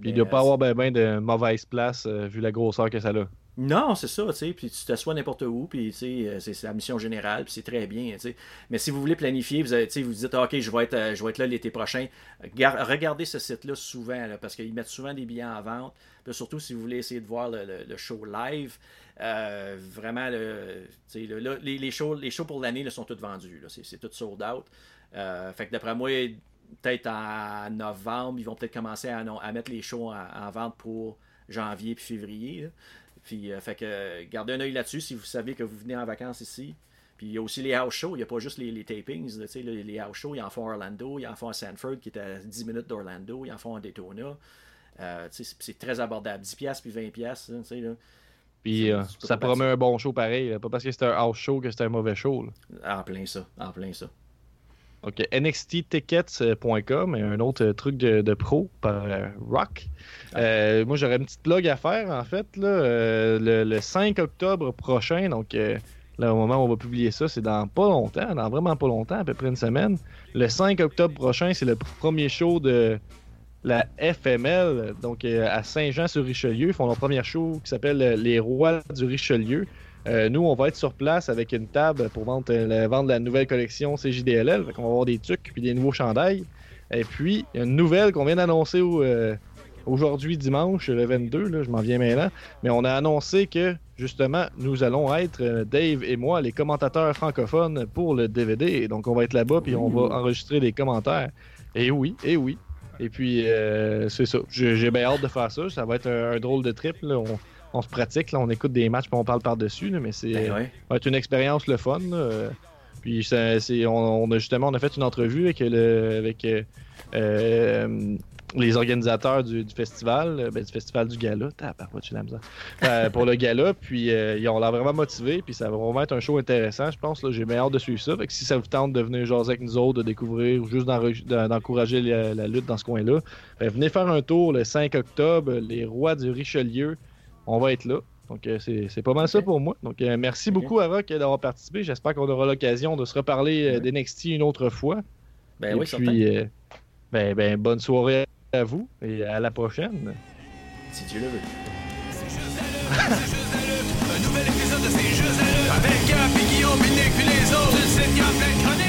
Puis il ne doit pas avoir ben, ben de mauvaise place euh, vu la grosseur que ça a. Non, c'est ça, tu sais, puis tu t'assois n'importe où, puis tu sais, c'est la mission générale, puis c'est très bien, tu sais. Mais si vous voulez planifier, vous, avez, vous dites, OK, je vais être, je vais être là l'été prochain, regardez ce site-là souvent, parce qu'ils mettent souvent des billets en vente surtout si vous voulez essayer de voir le, show live, euh, vraiment, le, les, shows, les shows pour l'année sont tous vendus. C'est tout sold out. Euh, fait que d'après moi, peut-être en novembre, ils vont peut-être commencer à, mettre les shows en, vente pour janvier puis février. Puis, fait que gardez un œil là-dessus si vous savez que vous venez en vacances ici. Puis il y a aussi les house shows, il n'y a pas juste les, tapings. les, les, house shows, ils en font à Orlando, ils en font à Sanford, qui est à 10 minutes d'Orlando, ils en font à Daytona. Euh, c'est très abordable. 10$ puis 20$. Là, puis euh, ça promet un bon show pareil. Pas parce que c'est un house show que c'est un mauvais show. En plein ça. En plein ça. OK. NXTtickets.com et un autre truc de, pro par euh, Rock. moi, j'aurais une petite blog à faire, en fait. Là, le, le, 5 octobre prochain, donc Là, au moment où on va publier ça, c'est dans pas longtemps, dans vraiment pas longtemps, à peu près une semaine. Le 5 octobre prochain, c'est le premier show de la FML, donc euh, à Saint-Jean-sur-Richelieu. Ils font leur premier show qui s'appelle euh, Les Rois du Richelieu. Euh, nous, on va être sur place avec une table pour vendre, la nouvelle collection CJDLL. on va avoir des trucs puis des nouveaux chandails. Et puis, il y a une nouvelle qu'on vient d'annoncer au, aujourd'hui dimanche, le 22, là, je m'en viens maintenant, mais on a annoncé que justement, nous allons être, euh, Dave et moi, les commentateurs francophones pour le DVD. donc on va être là-bas, puis on va enregistrer des commentaires. Et oui, et oui. Et puis, euh, c'est ça. J'ai bien hâte de faire ça. Ça va être un, drôle de trip. On, se pratique, là. on écoute des matchs, puis on parle par-dessus. Mais c'est ben être une expérience le fun. Puis, on, a justement on a fait une entrevue avec, le, avec euh, les organisateurs du, festival, euh, ben, du festival du gala, euh, pour le gala, puis euh, ils ont l'air vraiment motivés, puis ça va vraiment être un show intéressant, je pense. J'ai bien hâte de suivre ça. Fait que si ça vous tente de venir jaser avec nous autres, de découvrir ou juste d'encourager la, lutte dans ce coin-là, ben, venez faire un tour le 5 octobre, les Rois du Richelieu on va être là. Donc, euh, c'est pas mal okay. ça pour moi. Donc, euh, merci okay. beaucoup, Avoc, d'avoir participé. J'espère qu'on aura l'occasion de se reparler euh, des d'NXT une autre fois. Ben Et oui, puis, ben, ben, bonne soirée à vous et à la prochaine. Si Dieu le veut. C'est juste à l'œuvre. Un nouvel épisode de C'est juste à l'œuvre. Avec Gap, et Guillaume, Binic, puis les autres. Une sitcom pleine chronique.